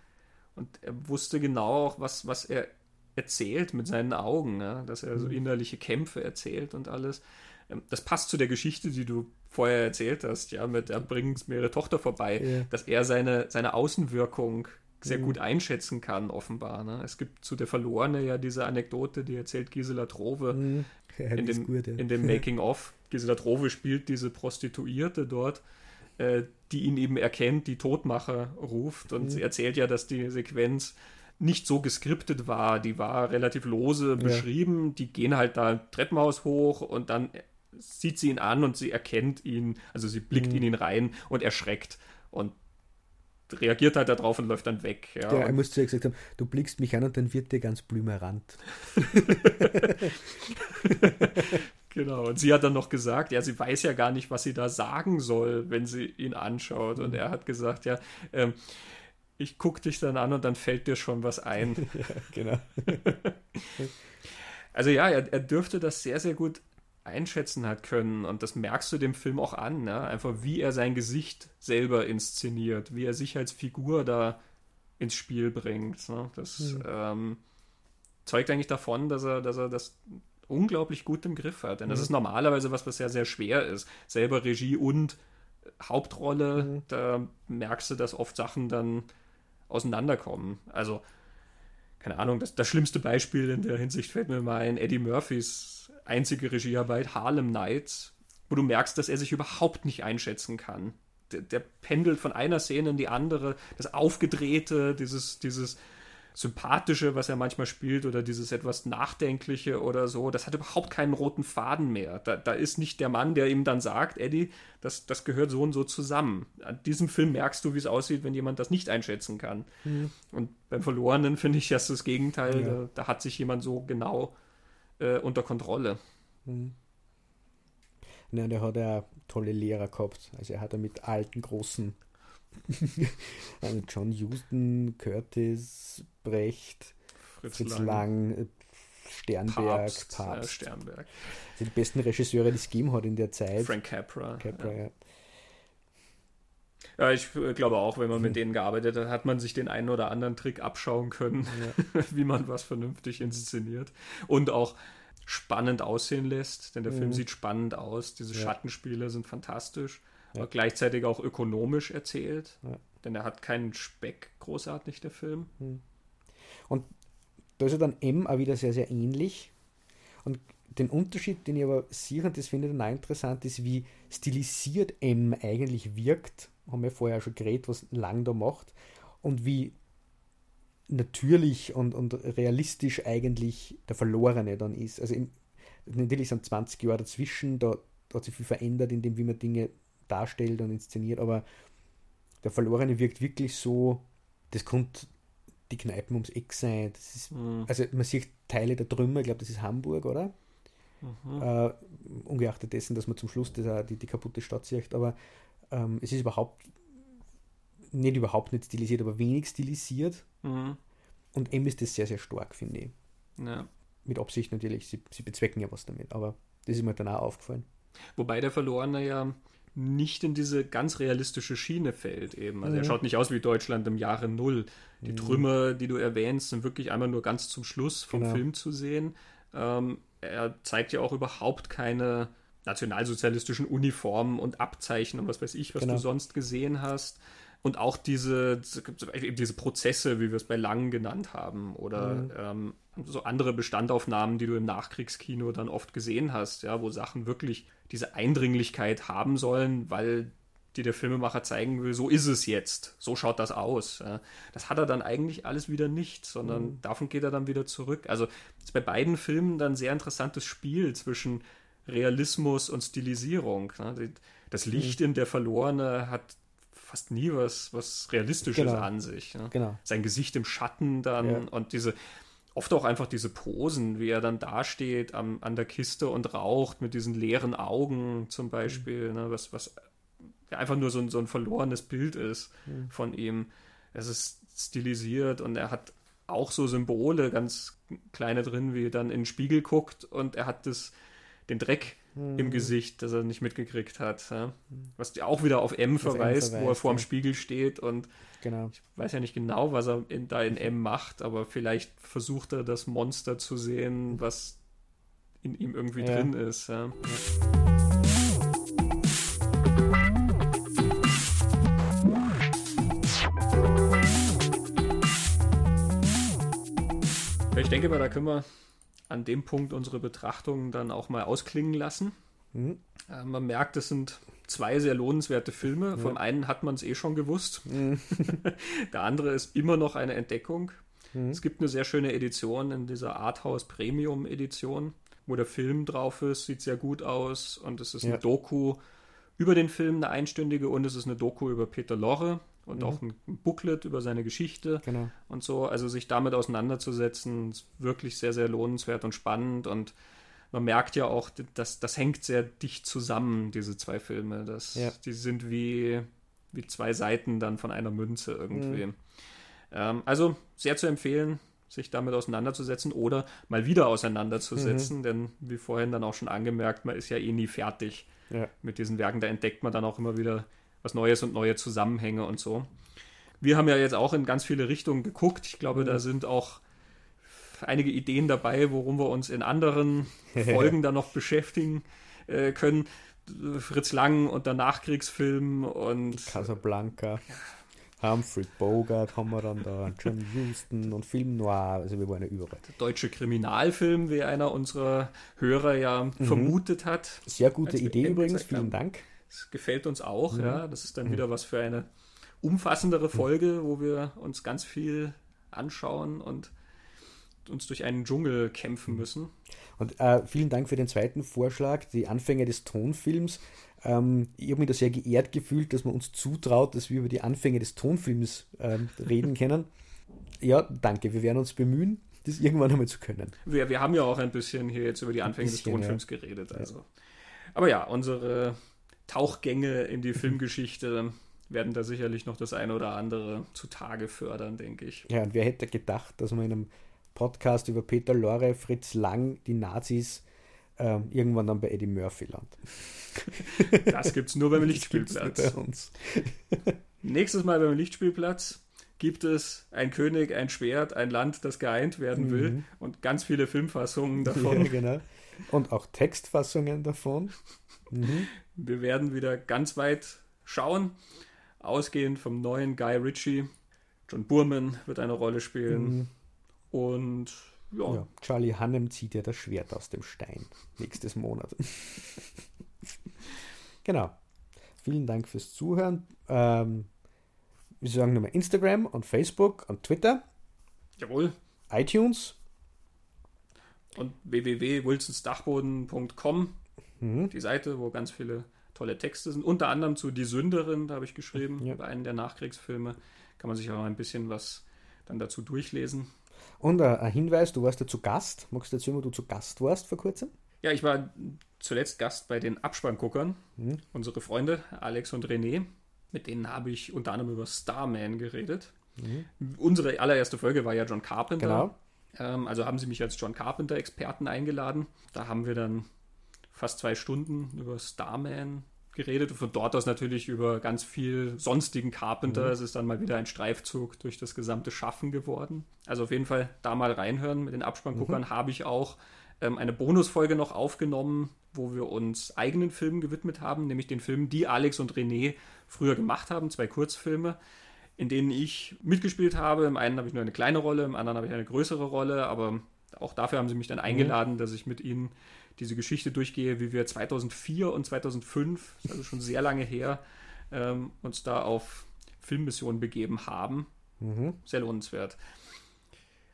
Und er wusste genau auch, was, was er erzählt mit seinen Augen, ja? dass er so mhm. innerliche Kämpfe erzählt und alles. Ähm, das passt zu der Geschichte, die du vorher erzählt hast, ja, mit er bringt mir ihre Tochter vorbei, ja. dass er seine, seine Außenwirkung sehr mhm. gut einschätzen kann, offenbar. Ne? Es gibt zu der Verlorene ja diese Anekdote, die erzählt Gisela Trove mhm. ja, in, dem, gut, ja. in dem Making-of. Gisela Trove spielt diese Prostituierte dort, äh, die ihn eben erkennt, die Todmacher ruft. Und mhm. sie erzählt ja, dass die Sequenz nicht so geskriptet war. Die war relativ lose beschrieben. Die gehen halt da Treppenhaus hoch und dann sieht sie ihn an und sie erkennt ihn, also sie blickt mhm. in ihn rein und erschreckt und reagiert halt darauf und läuft dann weg. Ja. Der, er müsste ja gesagt haben, du blickst mich an und dann wird dir ganz blümerant. genau, und sie hat dann noch gesagt, ja, sie weiß ja gar nicht, was sie da sagen soll, wenn sie ihn anschaut. Und er hat gesagt, ja, ähm, ich gucke dich dann an und dann fällt dir schon was ein. ja, genau. also ja, er, er dürfte das sehr, sehr gut einschätzen hat können. Und das merkst du dem Film auch an, ne? einfach wie er sein Gesicht selber inszeniert, wie er sich als Figur da ins Spiel bringt. Ne? Das mhm. ähm, zeugt eigentlich davon, dass er, dass er das unglaublich gut im Griff hat. Denn mhm. das ist normalerweise was, was sehr, sehr schwer ist. Selber Regie und Hauptrolle, mhm. da merkst du, dass oft Sachen dann auseinanderkommen. Also, keine Ahnung, das, das schlimmste Beispiel in der Hinsicht fällt mir mal ein Eddie Murphys einzige Regiearbeit, Harlem Nights, wo du merkst, dass er sich überhaupt nicht einschätzen kann. Der, der pendelt von einer Szene in die andere, das Aufgedrehte, dieses, dieses Sympathische, was er manchmal spielt, oder dieses etwas Nachdenkliche oder so, das hat überhaupt keinen roten Faden mehr. Da, da ist nicht der Mann, der ihm dann sagt, Eddie, das, das gehört so und so zusammen. An diesem Film merkst du, wie es aussieht, wenn jemand das nicht einschätzen kann. Mhm. Und beim Verlorenen finde ich das das Gegenteil. Ja. Da, da, hat sich jemand so genau äh, unter Kontrolle. Mhm. Ja, der hat ja tolle Lehrer gehabt. Also er hat ja mit alten großen also John Huston, Curtis, Brecht, Fritz, Fritz Lang, Lang, äh, Sternberg, Papst. Papst. Ja, Sternberg. Also die besten Regisseure, die es gegeben hat in der Zeit. Frank Capra. Capra ja. ja. Ja, ich äh, glaube auch, wenn man mit denen gearbeitet hat, hat man sich den einen oder anderen Trick abschauen können, ja. wie man was vernünftig inszeniert. Und auch spannend aussehen lässt, denn der mhm. Film sieht spannend aus. Diese ja. Schattenspiele sind fantastisch, ja. aber gleichzeitig auch ökonomisch erzählt, denn er hat keinen Speck großartig, der Film. Mhm. Und da ist er dann M auch wieder sehr, sehr ähnlich. Und den Unterschied, den ich aber sehe, und das finde ich dann auch interessant, ist, wie stilisiert M eigentlich wirkt. Haben wir vorher schon geredet, was Lang da macht. Und wie natürlich und, und realistisch eigentlich der Verlorene dann ist. Also in, natürlich sind 20 Jahre dazwischen, da, da, hat sich viel verändert, in dem, wie man Dinge darstellt und inszeniert, aber der Verlorene wirkt wirklich so, das kommt die Kneipen ums Eck sein. Ist, mhm. Also man sieht Teile der Trümmer, ich glaube, das ist Hamburg, oder? Mhm. Äh, ungeachtet dessen, dass man zum Schluss das, die, die kaputte Stadt sieht, aber ähm, es ist überhaupt nicht überhaupt nicht stilisiert, aber wenig stilisiert. Mhm. Und M ist das sehr, sehr stark, finde ich. Ja. Mit Absicht natürlich, sie, sie bezwecken ja was damit, aber das ist mir dann auch aufgefallen. Wobei der Verlorene ja nicht in diese ganz realistische Schiene fällt eben. Also mhm. er schaut nicht aus wie Deutschland im Jahre Null. Die mhm. Trümmer, die du erwähnst, sind wirklich einmal nur ganz zum Schluss vom genau. Film zu sehen. Ähm, er zeigt ja auch überhaupt keine nationalsozialistischen Uniformen und Abzeichen und was weiß ich, was genau. du sonst gesehen hast. Und auch diese, diese Prozesse, wie wir es bei Lang genannt haben, oder mhm. ähm, so andere Bestandaufnahmen, die du im Nachkriegskino dann oft gesehen hast, ja, wo Sachen wirklich diese Eindringlichkeit haben sollen, weil die der Filmemacher zeigen will, so ist es jetzt, so schaut das aus. Ja. Das hat er dann eigentlich alles wieder nicht, sondern mhm. davon geht er dann wieder zurück. Also ist bei beiden Filmen dann ein sehr interessantes Spiel zwischen Realismus und Stilisierung. Ne. Das Licht mhm. in der Verlorene hat fast nie was, was Realistisches genau. an sich. Ne? Genau. Sein Gesicht im Schatten dann ja. und diese, oft auch einfach diese Posen, wie er dann dasteht am, an der Kiste und raucht mit diesen leeren Augen zum Beispiel, mhm. ne? was, was einfach nur so ein, so ein verlorenes Bild ist mhm. von ihm. Es ist stilisiert und er hat auch so Symbole, ganz kleine drin, wie er dann in den Spiegel guckt und er hat das, den Dreck hm. im Gesicht, das er nicht mitgekriegt hat. Ja? Was auch wieder auf M verweist, M verweist wo er vor dem Spiegel steht und genau. ich weiß ja nicht genau, was er in, da in M macht, aber vielleicht versucht er das Monster zu sehen, was in ihm irgendwie ja. drin ist. Ja. ja. Ich denke mal, da können wir an dem Punkt unsere Betrachtungen dann auch mal ausklingen lassen. Mhm. Äh, man merkt, es sind zwei sehr lohnenswerte Filme. Vom einen hat man es eh schon gewusst. Mhm. Der andere ist immer noch eine Entdeckung. Mhm. Es gibt eine sehr schöne Edition in dieser Arthouse Premium Edition, wo der Film drauf ist, sieht sehr gut aus und es ist ja. eine Doku über den Film, eine einstündige und es ist eine Doku über Peter Lorre und mhm. auch ein Booklet über seine Geschichte genau. und so. Also sich damit auseinanderzusetzen, ist wirklich sehr, sehr lohnenswert und spannend und man merkt ja auch, dass das hängt sehr dicht zusammen, diese zwei Filme. Das, ja. Die sind wie, wie zwei Seiten dann von einer Münze irgendwie. Mhm. Ähm, also sehr zu empfehlen, sich damit auseinanderzusetzen oder mal wieder auseinanderzusetzen, mhm. denn wie vorhin dann auch schon angemerkt, man ist ja eh nie fertig ja. mit diesen Werken. Da entdeckt man dann auch immer wieder was Neues und neue Zusammenhänge und so. Wir haben ja jetzt auch in ganz viele Richtungen geguckt. Ich glaube, mhm. da sind auch einige Ideen dabei, worum wir uns in anderen Folgen dann noch beschäftigen äh, können. Fritz Lang und der Nachkriegsfilm und Casablanca. Humphrey Bogart haben wir dann da, John Huston und Film Noir, also wir wollen ja überall. Der deutsche Kriminalfilm, wie einer unserer Hörer ja mhm. vermutet hat. Sehr gute Idee übrigens, vielen. Dank. Das gefällt uns auch, mhm. ja. Das ist dann mhm. wieder was für eine umfassendere mhm. Folge, wo wir uns ganz viel anschauen und uns durch einen Dschungel kämpfen müssen. Und äh, vielen Dank für den zweiten Vorschlag, die Anfänge des Tonfilms. Ähm, ich habe mich da sehr geehrt gefühlt, dass man uns zutraut, dass wir über die Anfänge des Tonfilms ähm, reden können. Ja, danke. Wir werden uns bemühen, das irgendwann einmal zu können. Wir, wir haben ja auch ein bisschen hier jetzt über die Anfänge bisschen, des Tonfilms ja. geredet. Also. Aber ja, unsere Tauchgänge in die Filmgeschichte werden da sicherlich noch das eine oder andere zutage fördern, denke ich. Ja, und wer hätte gedacht, dass man in einem Podcast über Peter Lorre, Fritz Lang, die Nazis äh, irgendwann dann bei Eddie Murphy landet. Das gibt es nur beim Lichtspielplatz. Bei. Nächstes Mal beim Lichtspielplatz gibt es ein König, ein Schwert, ein Land, das geeint werden will mhm. und ganz viele Filmfassungen davon. Ja, genau. Und auch Textfassungen davon. Mhm. Wir werden wieder ganz weit schauen, ausgehend vom neuen Guy Ritchie. John Burman wird eine Rolle spielen. Mhm. Und ja. ja. Charlie Hannem zieht ja das Schwert aus dem Stein nächstes Monat. genau. Vielen Dank fürs Zuhören. Ähm, wir sagen nochmal Instagram und Facebook und Twitter. Jawohl. iTunes. Und www.wilsonsdachboden.com. Mhm. Die Seite, wo ganz viele tolle Texte sind. Unter anderem zu Die Sünderin, da habe ich geschrieben, ja. bei einem der Nachkriegsfilme. Kann man sich auch ein bisschen was dann dazu durchlesen. Und äh, ein Hinweis, du warst ja zu Gast. Magst du erzählen, wo du zu Gast warst vor kurzem? Ja, ich war zuletzt Gast bei den Abspannguckern. Mhm. Unsere Freunde Alex und René. Mit denen habe ich unter anderem über Starman geredet. Mhm. Unsere allererste Folge war ja John Carpenter. Genau. Ähm, also haben sie mich als John Carpenter-Experten eingeladen. Da haben wir dann fast zwei Stunden über Starman geredet und von dort aus natürlich über ganz viel sonstigen Carpenter. Mhm. Es ist dann mal wieder ein Streifzug durch das gesamte Schaffen geworden. Also auf jeden Fall da mal reinhören mit den Abspannguckern. Mhm. Habe ich auch ähm, eine Bonusfolge noch aufgenommen, wo wir uns eigenen Filmen gewidmet haben, nämlich den Filmen, die Alex und René früher gemacht haben, zwei Kurzfilme, in denen ich mitgespielt habe. Im einen habe ich nur eine kleine Rolle, im anderen habe ich eine größere Rolle, aber auch dafür haben sie mich dann mhm. eingeladen, dass ich mit ihnen diese Geschichte durchgehe, wie wir 2004 und 2005, also schon sehr lange her, ähm, uns da auf Filmmissionen begeben haben. Mhm. Sehr lohnenswert.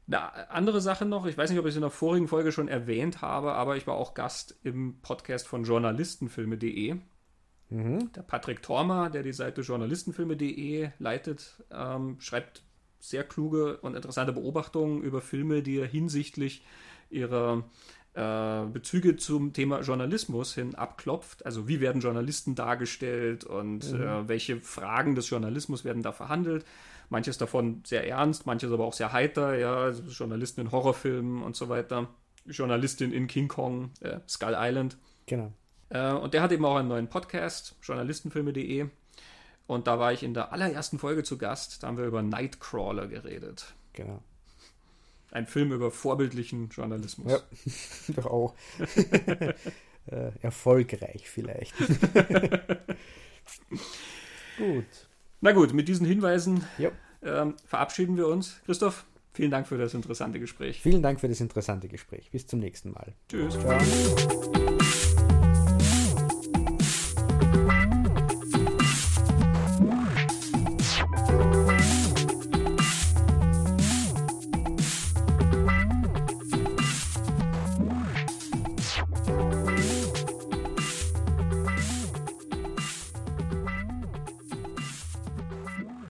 Eine andere Sache noch, ich weiß nicht, ob ich es in der vorigen Folge schon erwähnt habe, aber ich war auch Gast im Podcast von journalistenfilme.de. Mhm. Der Patrick Tormer, der die Seite journalistenfilme.de leitet, ähm, schreibt sehr kluge und interessante Beobachtungen über Filme, die er hinsichtlich ihrer äh, Bezüge zum Thema Journalismus hin abklopft. Also wie werden Journalisten dargestellt und mhm. äh, welche Fragen des Journalismus werden da verhandelt. Manches davon sehr ernst, manches aber auch sehr heiter, ja, also Journalisten in Horrorfilmen und so weiter. Journalistin in King Kong, äh, Skull Island. Genau. Äh, und der hat eben auch einen neuen Podcast, journalistenfilme.de. Und da war ich in der allerersten Folge zu Gast. Da haben wir über Nightcrawler geredet. Genau. Ein Film über vorbildlichen Journalismus. Ja, doch auch. äh, erfolgreich vielleicht. gut. Na gut, mit diesen Hinweisen ähm, verabschieden wir uns. Christoph, vielen Dank für das interessante Gespräch. Vielen Dank für das interessante Gespräch. Bis zum nächsten Mal. Tschüss. Ciao.